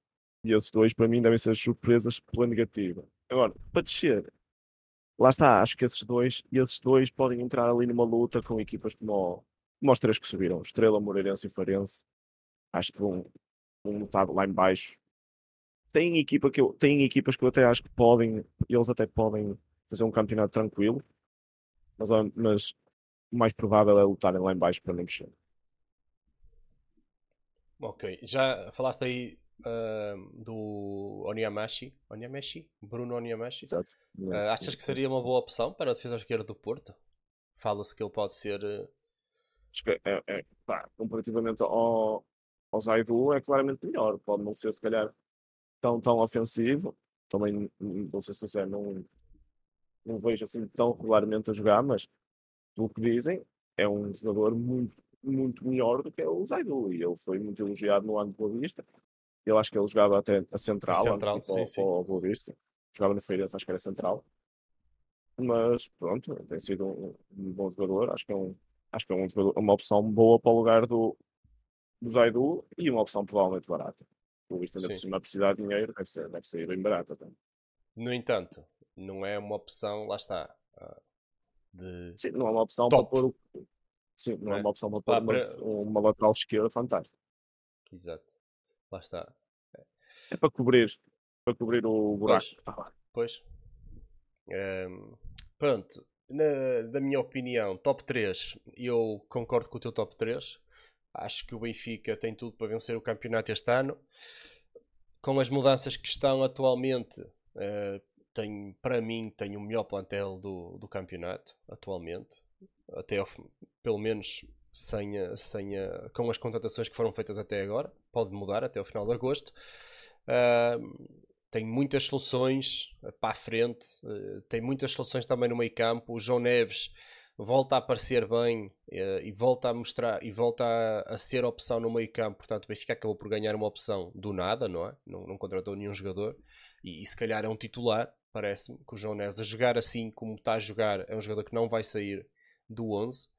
E esses dois, para mim, devem ser as surpresas pela negativa. Agora, para descer, lá está, acho que esses dois, esses dois podem entrar ali numa luta com equipas como, como os três que subiram, Estrela, Moreirense e Farense. Acho que vão, vão lutar lá em baixo. Tem, equipa que eu, tem equipas que eu até acho que podem, eles até podem fazer um campeonato tranquilo, mas, mas o mais provável é lutarem lá em baixo para não descer. Ok, já falaste aí do Onyamashi. Onyamashi? Bruno Onyamashi? Exato. Ah, achas que seria uma boa opção para a defesa esquerda do Porto? Fala-se que ele pode ser. eh, que é, é, pá, comparativamente ao, ao Zaidu é claramente melhor. Pode não ser se calhar tão, tão ofensivo. Também, hum, vou ser sincero, não, não vejo assim tão regularmente a jogar, mas pelo que dizem, é um jogador muito, muito melhor do que é o Zaidu. E ele foi muito elogiado no ano do Boa Vista. Eu acho que ele jogava até a central, central, antes sim, sim. Boa Vista. Jogava no Feirense, acho que era central. Mas pronto, tem sido um, um bom jogador. Acho que é um, acho que é um jogador- uma opção boa para o lugar do, do Zaidu e uma opção provavelmente barata. O Vista ainda por cima precisar de dinheiro, deve ser, deve ser bem barata. também. No entanto, não é uma opção, lá está. ah, de... Sim, não é uma opção Top. para pôr o- Sim, não Não é é? uma opção para pôr uma, para- uma lateral esquerda fantástica. Exato. Lá está. É para cobrir, para cobrir o buraco Pois. que está lá. Pois. Ehm, pronto. Na, da minha opinião, top 3, eu concordo com o teu top 3. Acho que o Benfica tem tudo para vencer o campeonato este ano. Com as mudanças que estão atualmente, tem, para mim, tem o melhor plantel do, do campeonato, atualmente. Até ao pelo menos sem, sem com as contratações que foram feitas até agora. Pode mudar até ao final de agosto. Ahm, tem muitas soluções eh, para a frente, eh, tem muitas soluções também no meio campo. O João Neves volta a aparecer bem eh, e volta a mostrar e volta a, a ser opção no meio campo. Portanto, o Benfica acabou por ganhar uma opção do nada, não é? Não, não contratou nenhum jogador e, e se calhar é um titular. Parece-me que o João Neves a jogar assim como está a jogar é um jogador que não vai sair do 11.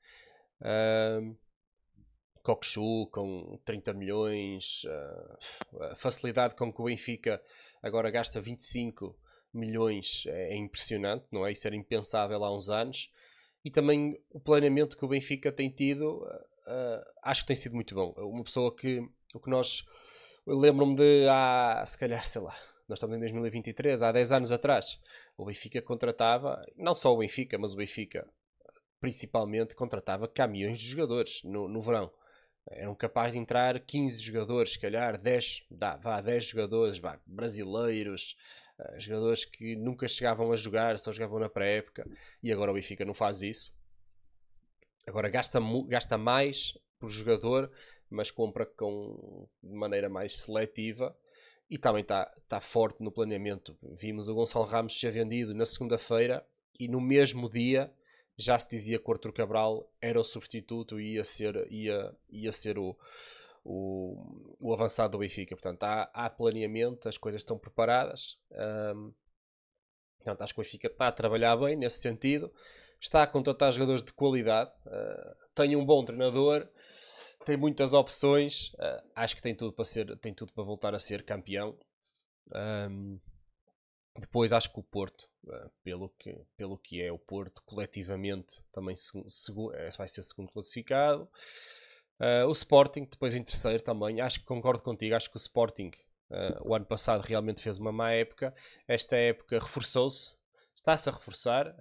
Cockchu com 30 milhões, ah, a facilidade com que o Benfica agora gasta 25 milhões é, é impressionante, não é? Isso era impensável há uns anos. E também o planeamento que o Benfica tem tido, ah, acho que tem sido muito bom. Uma pessoa que, o que nós, lembro-me de há, se calhar, sei lá, nós estamos em 2023, há 10 anos atrás, o Benfica contratava, não só o Benfica, mas o Benfica principalmente contratava caminhões de jogadores no, no verão. Eram capazes de entrar 15 jogadores, se calhar 10, dá, vá, 10 jogadores, vá, brasileiros, eh, jogadores que nunca chegavam a jogar, só jogavam na pré-época, e agora o Benfica não faz isso. Agora gasta, gasta mais por jogador, mas compra com, de maneira mais seletiva e também está tá forte no planeamento. Vimos o Gonçalo Ramos ser vendido na segunda-feira e no mesmo dia já se dizia que o Arthur Cabral era o substituto e ia ser, ia, ia ser o, o, o avançado do Benfica. Portanto, há, há planeamento, as coisas estão preparadas. Um, portanto, acho que o Benfica está a trabalhar bem nesse sentido. Está a contratar jogadores de qualidade. Uh, tem um bom treinador tem muitas opções. Uh, acho que tem tudo para ser, tem tudo para voltar a ser campeão. Um, depois acho que o Porto, uh, pelo, que, pelo que é o Porto, coletivamente também segu, é, vai ser segundo classificado. Uh, o Sporting, depois em terceiro também. Acho que concordo contigo. Acho que o Sporting, o ano passado, realmente fez uma má época. Esta época reforçou-se, está-se a reforçar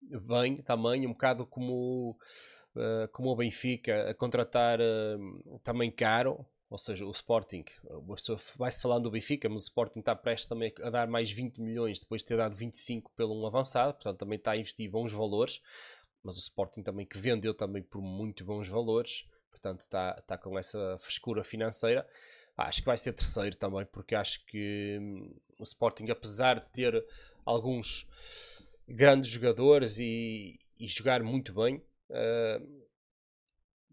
bem também, um bocado como uh, como o Benfica, a contratar uh, também caro, ou seja, o Sporting, vai-se falando do Benfica, mas o Sporting está prestes também a dar mais 20 milhões depois de ter dado 25 pelo um avançado, portanto também está a investir bons valores, mas o Sporting também que vendeu também por muito bons valores, portanto está, está com essa frescura financeira. acho que vai ser terceiro também, porque acho que hum, o Sporting, apesar de ter alguns grandes jogadores e, e jogar muito bem, Uh,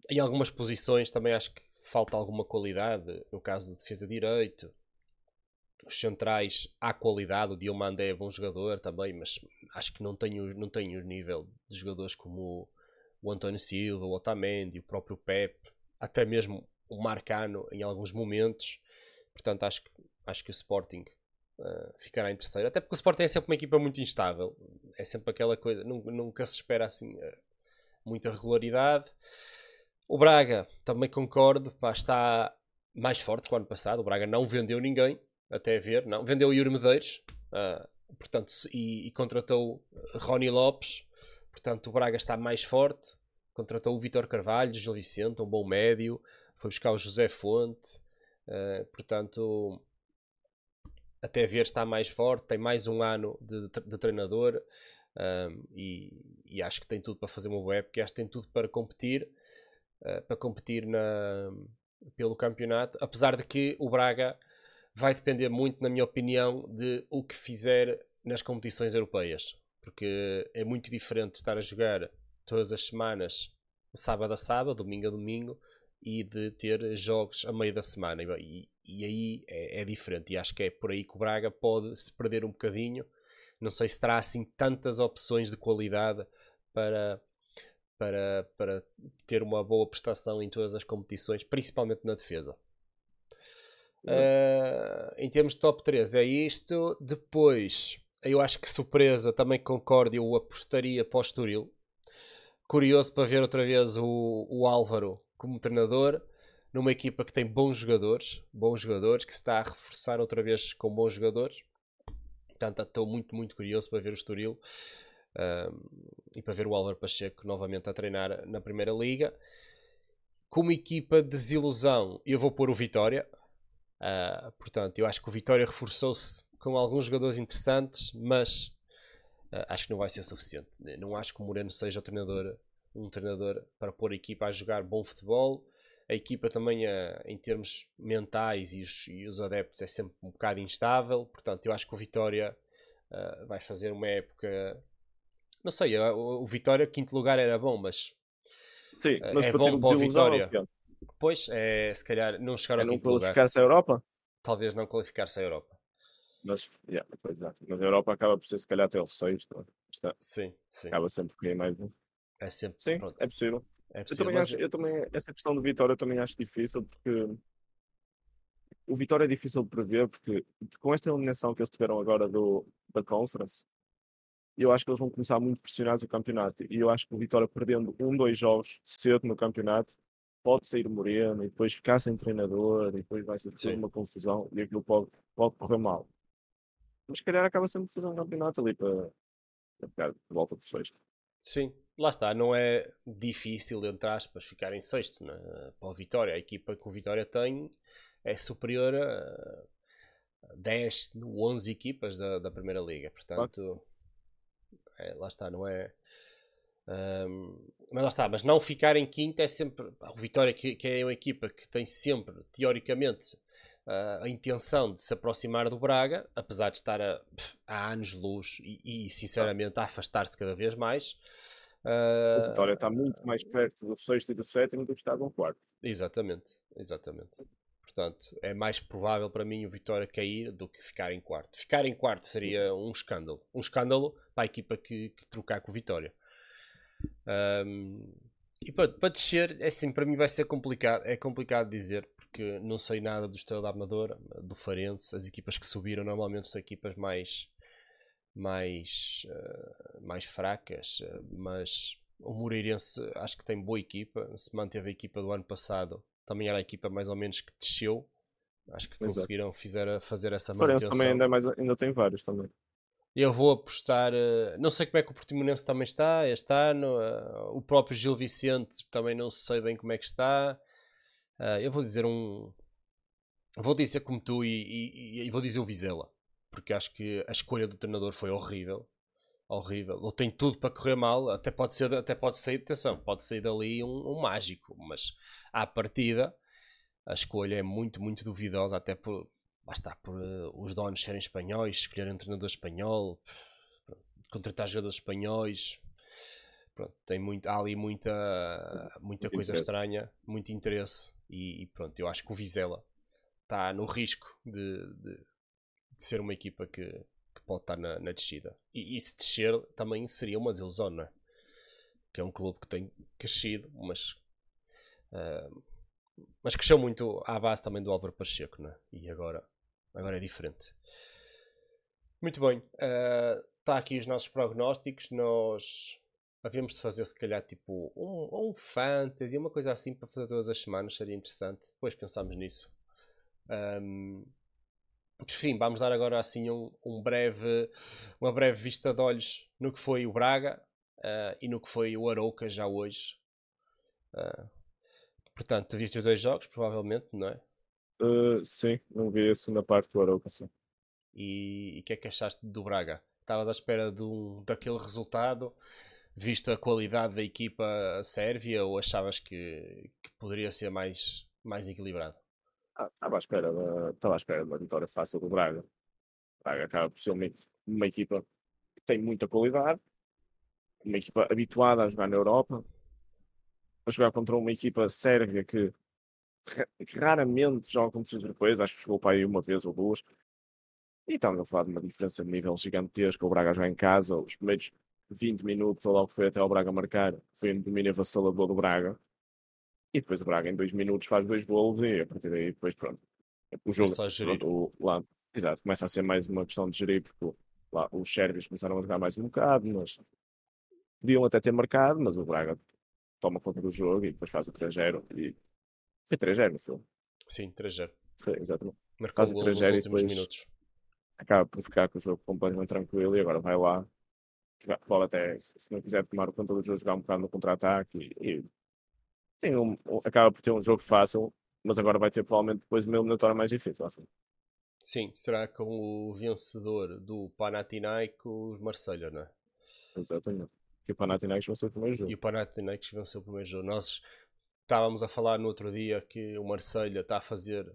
em algumas posições também acho que falta alguma qualidade. No caso de defesa de direito, os centrais há qualidade. O Diomandé é bom jogador também, mas acho que não tem, o, não tem o nível de jogadores como o António Silva, o Otamendi, o próprio Pep, até mesmo o Marcano em alguns momentos. Portanto, acho que, acho que o Sporting uh, ficará em terceiro. Até porque o Sporting é sempre uma equipa muito instável. É sempre aquela coisa, nunca, nunca se espera assim. Uh, muita regularidade. O Braga, também concordo, pá, está mais forte que o ano passado. O Braga não vendeu ninguém, até ver, não. Vendeu o Yuri Medeiros, uh, portanto, e, e, contratou Rony Lopes. Portanto, o Braga está mais forte. Contratou o Vitor Carvalho, o Gil Vicente, um bom médio. Foi buscar o José Fonte. Uh, portanto, até ver está mais forte. Tem mais um ano de, de treinador. Um, e, e, acho que tem tudo para fazer uma boa época, acho que tem tudo para competir, uh, para competir na, pelo campeonato, apesar de que o Braga vai depender muito, na minha opinião, de o que fizer nas competições europeias, porque é muito diferente estar a jogar todas as semanas, sábado a sábado, domingo a domingo, e de ter jogos a meio da semana. E, e aí é, é, diferente. E acho que é por aí que o Braga pode se perder um bocadinho não sei se terá assim tantas opções de qualidade para, para, para ter uma boa prestação em todas as competições, principalmente na defesa. Uh, em termos de top 3 é isto. Depois, eu acho que surpresa, também concordo, eu apostaria para o Estoril. Curioso para ver outra vez o, o Álvaro como treinador numa equipa que tem bons jogadores, bons jogadores, que se está a reforçar outra vez com bons jogadores. Portanto, estou muito, muito curioso para ver o Estoril uh, e para ver o Álvaro Pacheco novamente a treinar na Primeira Liga. Como equipa de desilusão, eu vou pôr o Vitória. Uh, portanto, eu acho que o Vitória reforçou-se com alguns jogadores interessantes, mas uh, acho que não vai ser suficiente. Não acho que o Moreno seja treinador, um treinador para pôr a equipa a jogar bom futebol a equipa também, uh, em termos mentais e os, e os, adeptos, é sempre um bocado instável. Portanto, eu acho que o Vitória vai fazer uma época. Não sei, o, o, Vitória, quinto lugar era bom, mas. Sim, mas é bom para o Vitória. Pois, é, se calhar não chegar é ao não quinto lugar. qualificar-se à Europa? Talvez não qualificar-se à Europa. Mas, yeah, pois é. mas a Europa acaba por ser, se calhar, até o sexto. Está. Sim, sim. Acaba sempre por aí mais um. É sempre. Sim, pronto. é possível. É eu, também acho, eu também, essa questão do Vitória eu também acho difícil porque o Vitória é difícil de prever porque com esta eliminação que eles tiveram agora do, da Conference, eu acho que eles vão começar muito pressionados o campeonato e eu acho que o Vitória perdendo um, dois jogos cedo no campeonato pode sair moreno e depois ficar sem treinador e depois vai ser toda uma confusão e aquilo pode, pode correr mal. Mas se calhar acaba sempre fazer um campeonato ali para, para ficar de volta do sexto. Sim, lá está, não é difícil, entre aspas, ficar em sexto né? para o Vitória. A equipa que o Vitória tem é superior a 10, 11 equipas da, da Primeira Liga. Portanto, é, lá está, não é. Um, mas lá está, mas não ficar em quinto é sempre. O Vitória, que, que é uma equipa que tem sempre, teoricamente, uh, a intenção de se aproximar do Braga, apesar de estar a, há anos-luz e, e, sinceramente, a afastar-se cada vez mais. Uh, o Vitória está muito mais perto do sexto e do sétimo do que está no quarto. Exatamente, exatamente. Portanto, é mais provável para mim o Vitória cair do que ficar em quarto. Ficar em quarto seria um escândalo. Um escândalo para a equipa que, que trocar com o Vitória. Um, e para, para descer, é assim, para mim vai ser complicado. É complicado dizer, porque não sei nada do Estrela da Amadora, do Farense. As equipas que subiram normalmente são equipas mais, mais, uh, mais fracas, uh, mas o Moreirense acho que tem boa equipa. Se manteve a equipa do ano passado, também era a equipa mais ou menos que desceu. Acho que Exato. conseguiram fizer, fazer essa manutenção. também ainda, é mais, ainda tem vários também. Eu vou apostar. Uh, não sei como é que o Portimonense também está este ano. Uh, o próprio Gil Vicente também não sei bem como é que está. Uh, eu vou dizer um. Vou dizer como tu e, e, e, vou dizer o Vizela. Porque acho que a escolha do treinador foi horrível. Horrível. Ele tem tudo para correr mal. Até pode ser, até pode sair, atenção, pode sair dali um, um mágico. Mas à partida, a escolha é muito, muito duvidosa. Até por, está, por uh, os donos serem espanhóis, escolher um treinador espanhol, contratar jogadores espanhóis. Pronto, tem muito, há ali muita, muita coisa interesse. estranha, muito interesse. E, e, pronto, eu acho que o Vizela está no risco de, de, de, ser uma equipa que pode estar na, na descida. E, e, se descer também seria uma desilusão, não é? Que é um clube que tem crescido, mas uh, mas cresceu muito à base também do Álvaro Pacheco, né? e agora, agora é diferente. Muito bem, está uh, aqui os nossos prognósticos. Nós havíamos de fazer, se calhar, tipo um, um fantasy, uma coisa assim para fazer todas as semanas, seria interessante. Depois pensámos nisso. Um, enfim, vamos dar agora assim um, um, breve, uma breve vista de olhos no que foi o Braga uh, e no que foi o Arouca já hoje. Uh, Portanto, tu viste os dois jogos, provavelmente, não é? Uh, sim, não vi a segunda parte do Arouca, sim. E o que é que achaste do Braga? Estavas à espera de um, daquele resultado, visto a qualidade da equipa sérvia, ou achavas que, que poderia ser mais, mais equilibrado? Ah, estava à espera estava à espera de uma vitória fácil do Braga. O Braga acaba por ser uma, uma equipa que tem muita qualidade, uma equipa habituada a jogar na Europa, a jogar contra uma equipa sérvia que, que raramente joga competições europeias, acho que jogou para aí uma vez ou duas. E estamos a falar de uma diferença de nível gigantesca. O Braga joga em casa, os primeiros 20 minutos, ou logo foi até o Braga marcar, foi um domínio avassalador do Braga. E depois o Braga em dois minutos faz dois golos e a partir daí depois pronto. O jogo pronto, o, lá, exato, começa a ser mais uma questão de gerir porque lá, os sérvios começaram a jogar mais um bocado, mas podiam até ter marcado, mas o Braga toma conta do jogo e depois faz o 3-0 e foi 3-0 no filme. Sim, 3-0. Foi, exatamente. Marcou faz o 3-0 e depois minutos. acaba por ficar com o jogo completamente tranquilo e agora vai lá jogar, pode até, se não quiser tomar conta do jogo, jogar um bocado no contra-ataque e, e tem um, acaba por ter um jogo fácil, mas agora vai ter provavelmente depois uma eliminatória mais difícil. Sim, será com o vencedor do Panathinaikos Marselha, não é? Exatamente. Que o Panathinaikos venceu o primeiro jogo. E o Panathinaikos venceu o primeiro jogo. Nós estávamos a falar no outro dia que o Marselha está a fazer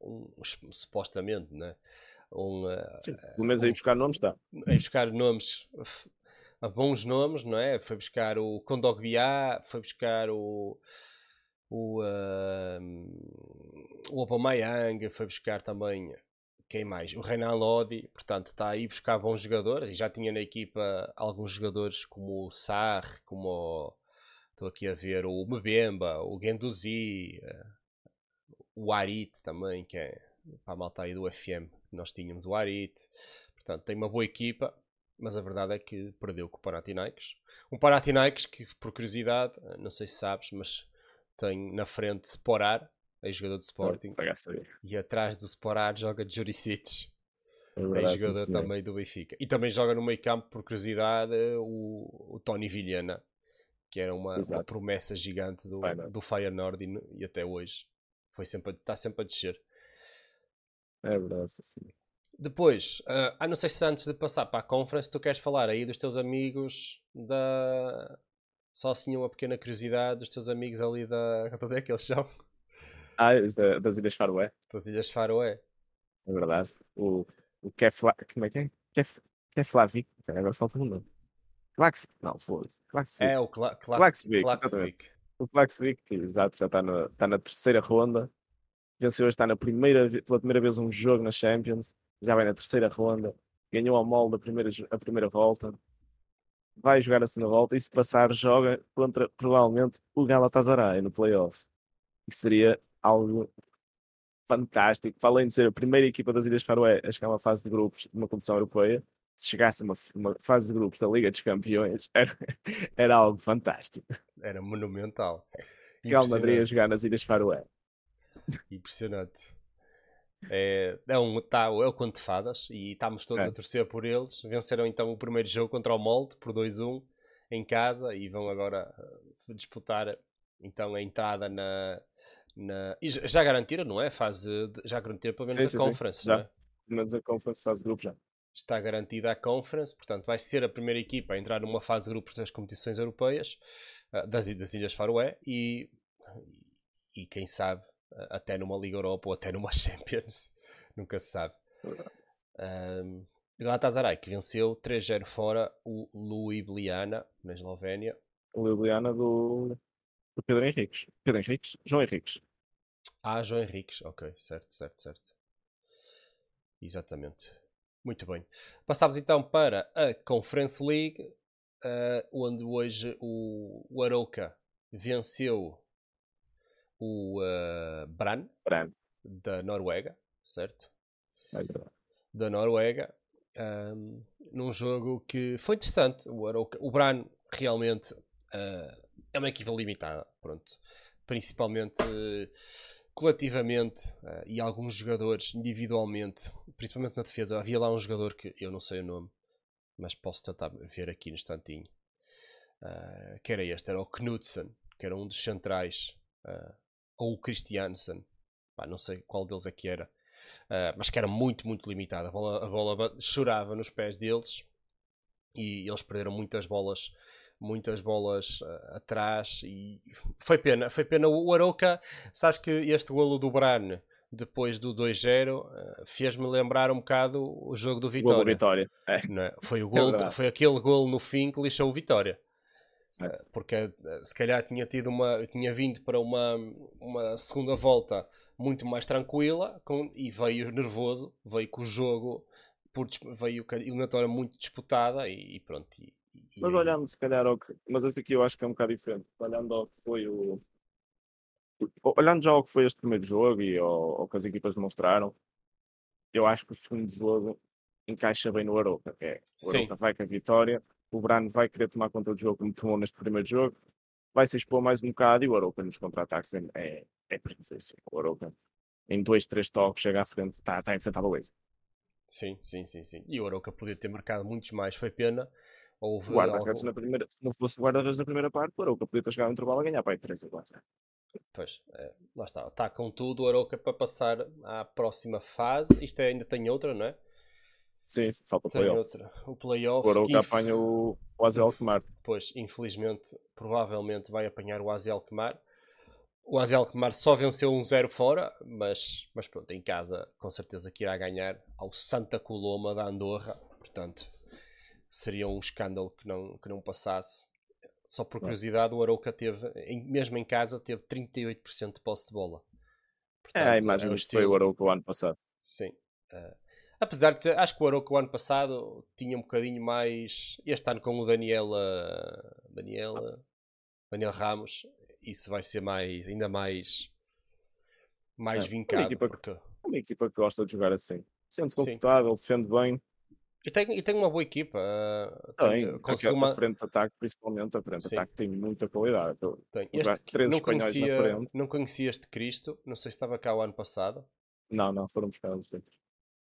um, supostamente, né? Um, uh, Sim, pelo menos um, aí buscar nomes está. Aí buscar nomes, bons nomes, não é? Foi buscar o Kondogbiá, foi buscar o o, uh, o Aubameyang, foi buscar também quem mais? O Renan Lodi, portanto, está aí buscar bons jogadores e já tinha na equipa alguns jogadores como o Sarr, como o, estou aqui a ver o Mbemba, o Genduzi, eh, o Arit também, que é para a malta aí do FM, nós tínhamos o Arit, portanto, tem uma boa equipa, mas a verdade é que perdeu com o Panathinaikos. Um Panathinaikos que, por curiosidade, não sei se sabes, mas tem na frente Sporar, ex-jogador do Sporting. E atrás do Sporar joga Juricic, é ex-jogador também do Benfica. E também joga no meio campo, por curiosidade, o, o Tony Vilhena, que era uma, uma promessa gigante do, Feyenoord. do Feyenoord e, e até hoje foi sempre, está sempre a descer. É verdade, sim. Depois, uh, ah, não sei se antes de passar para a conference tu queres falar aí dos teus amigos da, Só assim uma pequena curiosidade dos teus amigos ali da. Onde é que eles são? Ah, das Ilhas Faroé, Das Ilhas Faroé. é verdade. O, o Kefla, como é que é? Kef, Keflavik, agora falta um nome. Klax, não, foda-se. Klaxvik. É o Cla Klaxvik, Klaxvik. O Klaxvik, exato, já está na, está na terceira ronda. Venceu está na primeira, pela primeira vez um jogo na Champions. Já vai na terceira ronda. Ganhou a mole da primeira, a primeira volta. Vai jogar a segunda volta e se passar joga contra provavelmente o Galatasaray no playoff. Isso seria algo fantástico. Para além de ser a primeira equipa das Ilhas Faroé a chegar a uma fase de grupos de uma competição europeia, se chegasse a uma, uma fase de grupos da Liga dos Campeões, era, era algo fantástico. Era monumental. Real Madrid a jogar nas Ilhas Faroé. Impressionante. É, é, um, tá, é o conto de fadas e estamos todos É. a torcer por eles. Venceram então o primeiro jogo contra o Molde por 2-1 em casa e vão agora eh, disputar então a entrada na. na e já- garantiram, não é? Fase de- já garantiram pelo menos Sim, a sim, sim, Conference, já. não é? Mas a Conference fase de grupos já. está garantida a Conference, portanto vai ser a primeira equipa a entrar numa fase de grupos das competições europeias ah, das, das Ilhas Faroé e, e quem sabe até numa Liga Europa ou até numa Champions, nunca se sabe. Um, Galatasaray que venceu 3-0 fora o Ljubljana na Eslovénia. Ljubljana do, do Pedro Henriques. Pedro Henriques? João Henriques. Ah, João Henriques, ok, certo, certo, certo. Exatamente. Muito bem. Passámos então para a Conference League, eh, onde hoje o, o Arouca venceu o eh, Brann, Brano. da Noruega, certo? É. Da Noruega, ahm, num jogo que foi interessante. O, Arouca, o Brann realmente ah, é uma equipa limitada, pronto. Principalmente eh, coletivamente eh, e alguns jogadores individualmente, principalmente na defesa. Havia lá um jogador que eu não sei o nome, mas posso tentar ver aqui no instantinho. Que era este, era o Knudsen, que era um dos centrais, ou o Christiansen, Pá, não sei qual deles é que era, Ah, mas que era muito, muito limitado. A bola, a bola chorava nos pés deles e eles perderam muitas bolas muitas bolas ah, atrás e foi pena, foi pena o Arouca, sabes que este golo do Bran depois do 2-0 ah, fez-me lembrar um bocado o jogo do Gol do Vitória, Vitória. É. não é? foi, o gol, verdade. foi aquele golo no fim que lixou o Vitória É. porque ah, se calhar tinha tido uma tinha vindo para uma, uma segunda volta muito mais tranquila com, e veio nervoso, veio com o jogo por, veio com a eliminatória muito disputada e, e pronto. E, e- Mas olhando se calhar ao que. Mas esse aqui eu acho que é um bocado diferente. Olhando ao que foi o. Olhando já ao que foi este primeiro jogo e ao, ao que as equipas demonstraram, eu acho que o segundo jogo encaixa bem no Aroca. Que é, o. Aroca vai com a vitória, o Brano vai querer tomar conta do jogo como tomou neste primeiro jogo, vai se expor mais um bocado e o Aroca nos contra-ataques é, é, é perigosíssimo. O Aroca em dois, três toques chega à frente, está tá a enfrentar a Luísa. Sim, sim, sim, sim. E o Arouca podia ter marcado muitos mais, foi pena. Houve O guarda-redes na primeira, se não fosse o guarda-redes na primeira parte, o Aroca podia ter chegado no intervalo a ganhar para aí 3 a 4. Pois, é, lá está. Está com tudo o Arouca para passar à próxima fase. Isto é- ainda tem outra, não é? Sim, falta o playoff. outra. O playoff. O Aroca que apanha o, o Azel. Pois, infelizmente, provavelmente vai apanhar o Azi Alkmaar. O Azi Alkmaar só venceu um 0 fora, mas, mas pronto, em casa com certeza que irá ganhar ao Santa Coloma da Andorra. Portanto, seria um escândalo que não, que não passasse. Só por curiosidade, o Arouca teve, em- mesmo em casa, teve 38% de posse de bola. É a Portanto, imagem o que foi o Aroca o ano passado. Sim. Eh, apesar de ser, acho que o Arouca o ano passado tinha um bocadinho mais. Este ano com o Daniel. eh, Daniel. eh, Daniel Ramos, isso vai ser mais, ainda mais. Mais É, uma vincado. equipa que- Porque... Uma equipa que gosta de jogar assim. Sente-se confortável, defende bem. E, tem, e tem uma boa equipa. eh, Tem, tem, a, conseguiu a uma, frente de ataque, principalmente, a frente de ataque tem muita qualidade. Tem. Este, três não, conhecia, frente. não conhecia este Cristo, não sei se estava cá o ano passado. Não, não, foram buscar outros.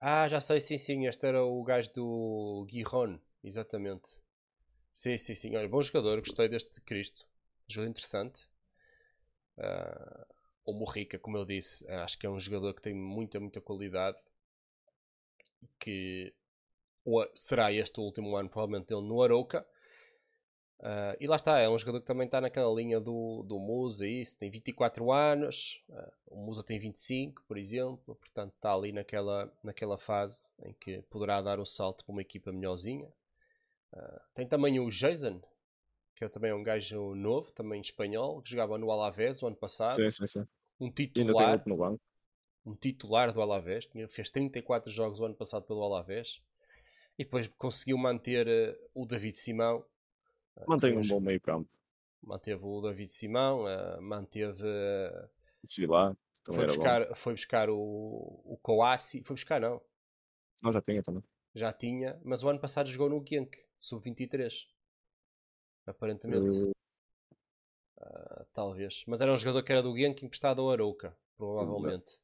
Ah, já sei, sim, sim. Este era o gajo do Guiron, exatamente. Sim, sim, sim. Olha, bom jogador, gostei deste Cristo. Jogador interessante. Ah, o Morrica, como eu disse, acho que é um jogador que tem muita, muita qualidade. E que será este o último ano, provavelmente, dele no Arouca. Uh, e lá está, é um jogador que também está naquela linha do, do Musa isso, tem 24 anos, uh, o Musa tem 25, por exemplo, portanto está ali naquela, naquela fase em que poderá dar o salto para uma equipa melhorzinha. Uh, tem também o Jason, que é também um gajo novo, também espanhol, que jogava no Alavés o ano passado. Sim, sim, sim. Um titular, um titular do Alavés, fez 34 jogos o ano passado pelo Alavés. E depois conseguiu manter o David Simão. Mantém foi um bom meio campo. Manteve o David Simão, eh, manteve. lá, foi, buscar, foi buscar o, o Coassi. Foi buscar, não. Nós já tinha também. Já tinha, mas o ano passado jogou no Genk, sub-23. Aparentemente, ah, talvez. Mas era um jogador que era do Genk emprestado ao Arouca, provavelmente.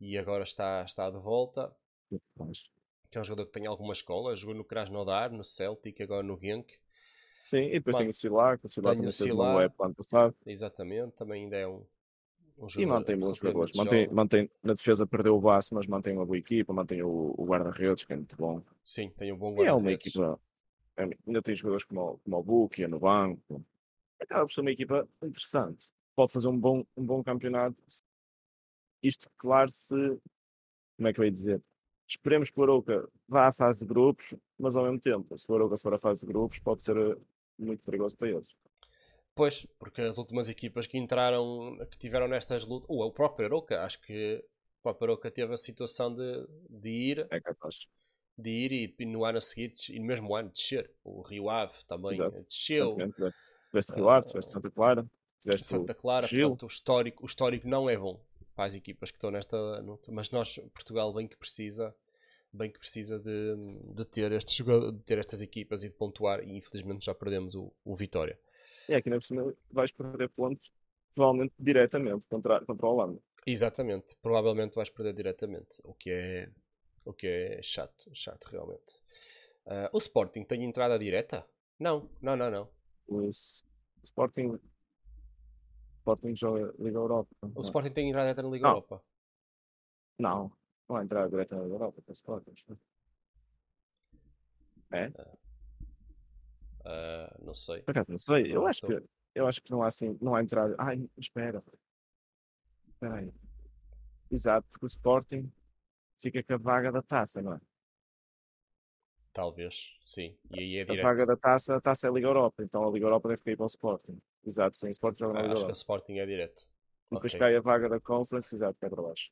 E agora está, está de volta. Que é um jogador que tem alguma escola. Jogou no Krasnodar, no Celtic, agora no Genk. Sim, e depois Mano, tem o Silar, que o Silar tenho também fez uma web ano passado. Exatamente, também ainda é um, um E mantém bons jogadores. Mantém, mantém, na defesa perdeu o Basso, mas mantém uma boa equipa, mantém o, o guarda-redes, que é muito bom. Sim, tem um bom E é uma guarda-redes. equipa. é- ainda tem jogadores como, o- como o Buki, no banco. Acaba por ser uma equipa interessante. Pode fazer um bom, um bom campeonato. Isto, claro, se. Como é que eu ia dizer? Esperemos que o Arouca vá à fase de grupos, mas ao mesmo tempo, se o Arouca for à fase de grupos, pode ser eh, muito perigoso para eles. Pois, porque as últimas equipas que entraram, que tiveram nestas lutas, ou o próprio Aroca, acho que o próprio Aroca teve a situação de, de ir, É capaz. de ir e, e no ano a seguir, e no mesmo ano descer. O Rio Ave também Exato. desceu, Recentemente tiveste, Rio Ave, tiveste Santa Clara, tiveste Santa Clara, Gil. portanto o histórico, o histórico não é bom para as equipas que estão nesta, mas nós, Portugal, bem que precisa, bem que precisa de, de ter estes de ter estas equipas e de pontuar, e infelizmente já perdemos o, o Vitória. E aqui na por cima vais perder pontos, provavelmente diretamente contra, contra a Holanda. Exatamente, provavelmente vais perder diretamente, o que é, o que é chato, chato realmente. Ah, o Sporting tem entrada direta? Não, não, não, não. O Sporting, o Sporting joga Liga Europa. O Sporting tem entrada direta na Liga Não. Europa. Não, não vai entrar direto na Liga Europa, para o Sporting. É? Ah, não sei. Por acaso, não sei. Eu Não, acho, então. que, eu acho que não há assim, não há entrada. Ai, espera. Espera aí. Exato, porque o Sporting fica com a vaga da taça, não é? Talvez, sim. E aí é A vaga da taça, a taça é a Liga Europa, então a Liga Europa deve cair para o Sporting. Exato, sim, o Sporting joga na Ah, Liga acho que Europa. Sporting é direto. E depois ok. cai a vaga da Conference, exato, cai para baixo.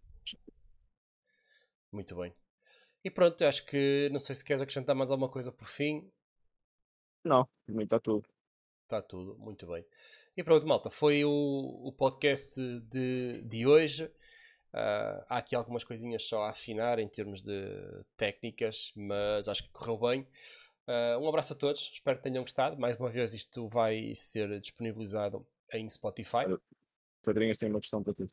Muito bem. E pronto, acho que não sei se queres acrescentar mais alguma coisa por fim. Não, está tudo. Está tudo, muito bem. E pronto, malta, foi o, o podcast de, de hoje. Ah, há aqui algumas coisinhas só a afinar em termos de técnicas, mas acho que correu bem. Ah, um abraço a todos, espero que tenham gostado. Mais uma vez, isto vai ser disponibilizado em Spotify. Padrinhas têm uma questão para ti.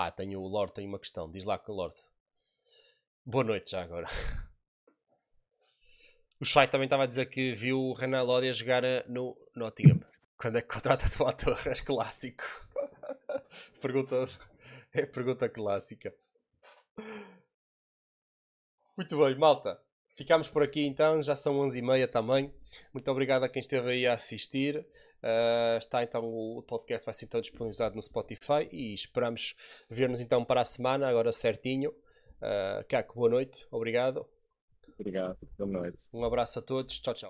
Ah, tenho, o Lorde tem uma questão. Diz lá com o Lorde. Boa noite já agora. O Shai também estava a dizer que viu o Renan Lodi a jogar eh, no Nottingham. Quando é que contrata o Torres? Clássico. pergunta, é pergunta clássica. Muito bem, malta. Ficamos por aqui então, já são 11h30 também. Muito obrigado a quem esteve aí a assistir. Uh, está então o podcast vai ser então disponibilizado no Spotify e esperamos ver-nos então para a semana, agora certinho. Uh, Caco, boa noite, obrigado. Obrigado. Boa noite. Um abraço a todos, tchau, tchau.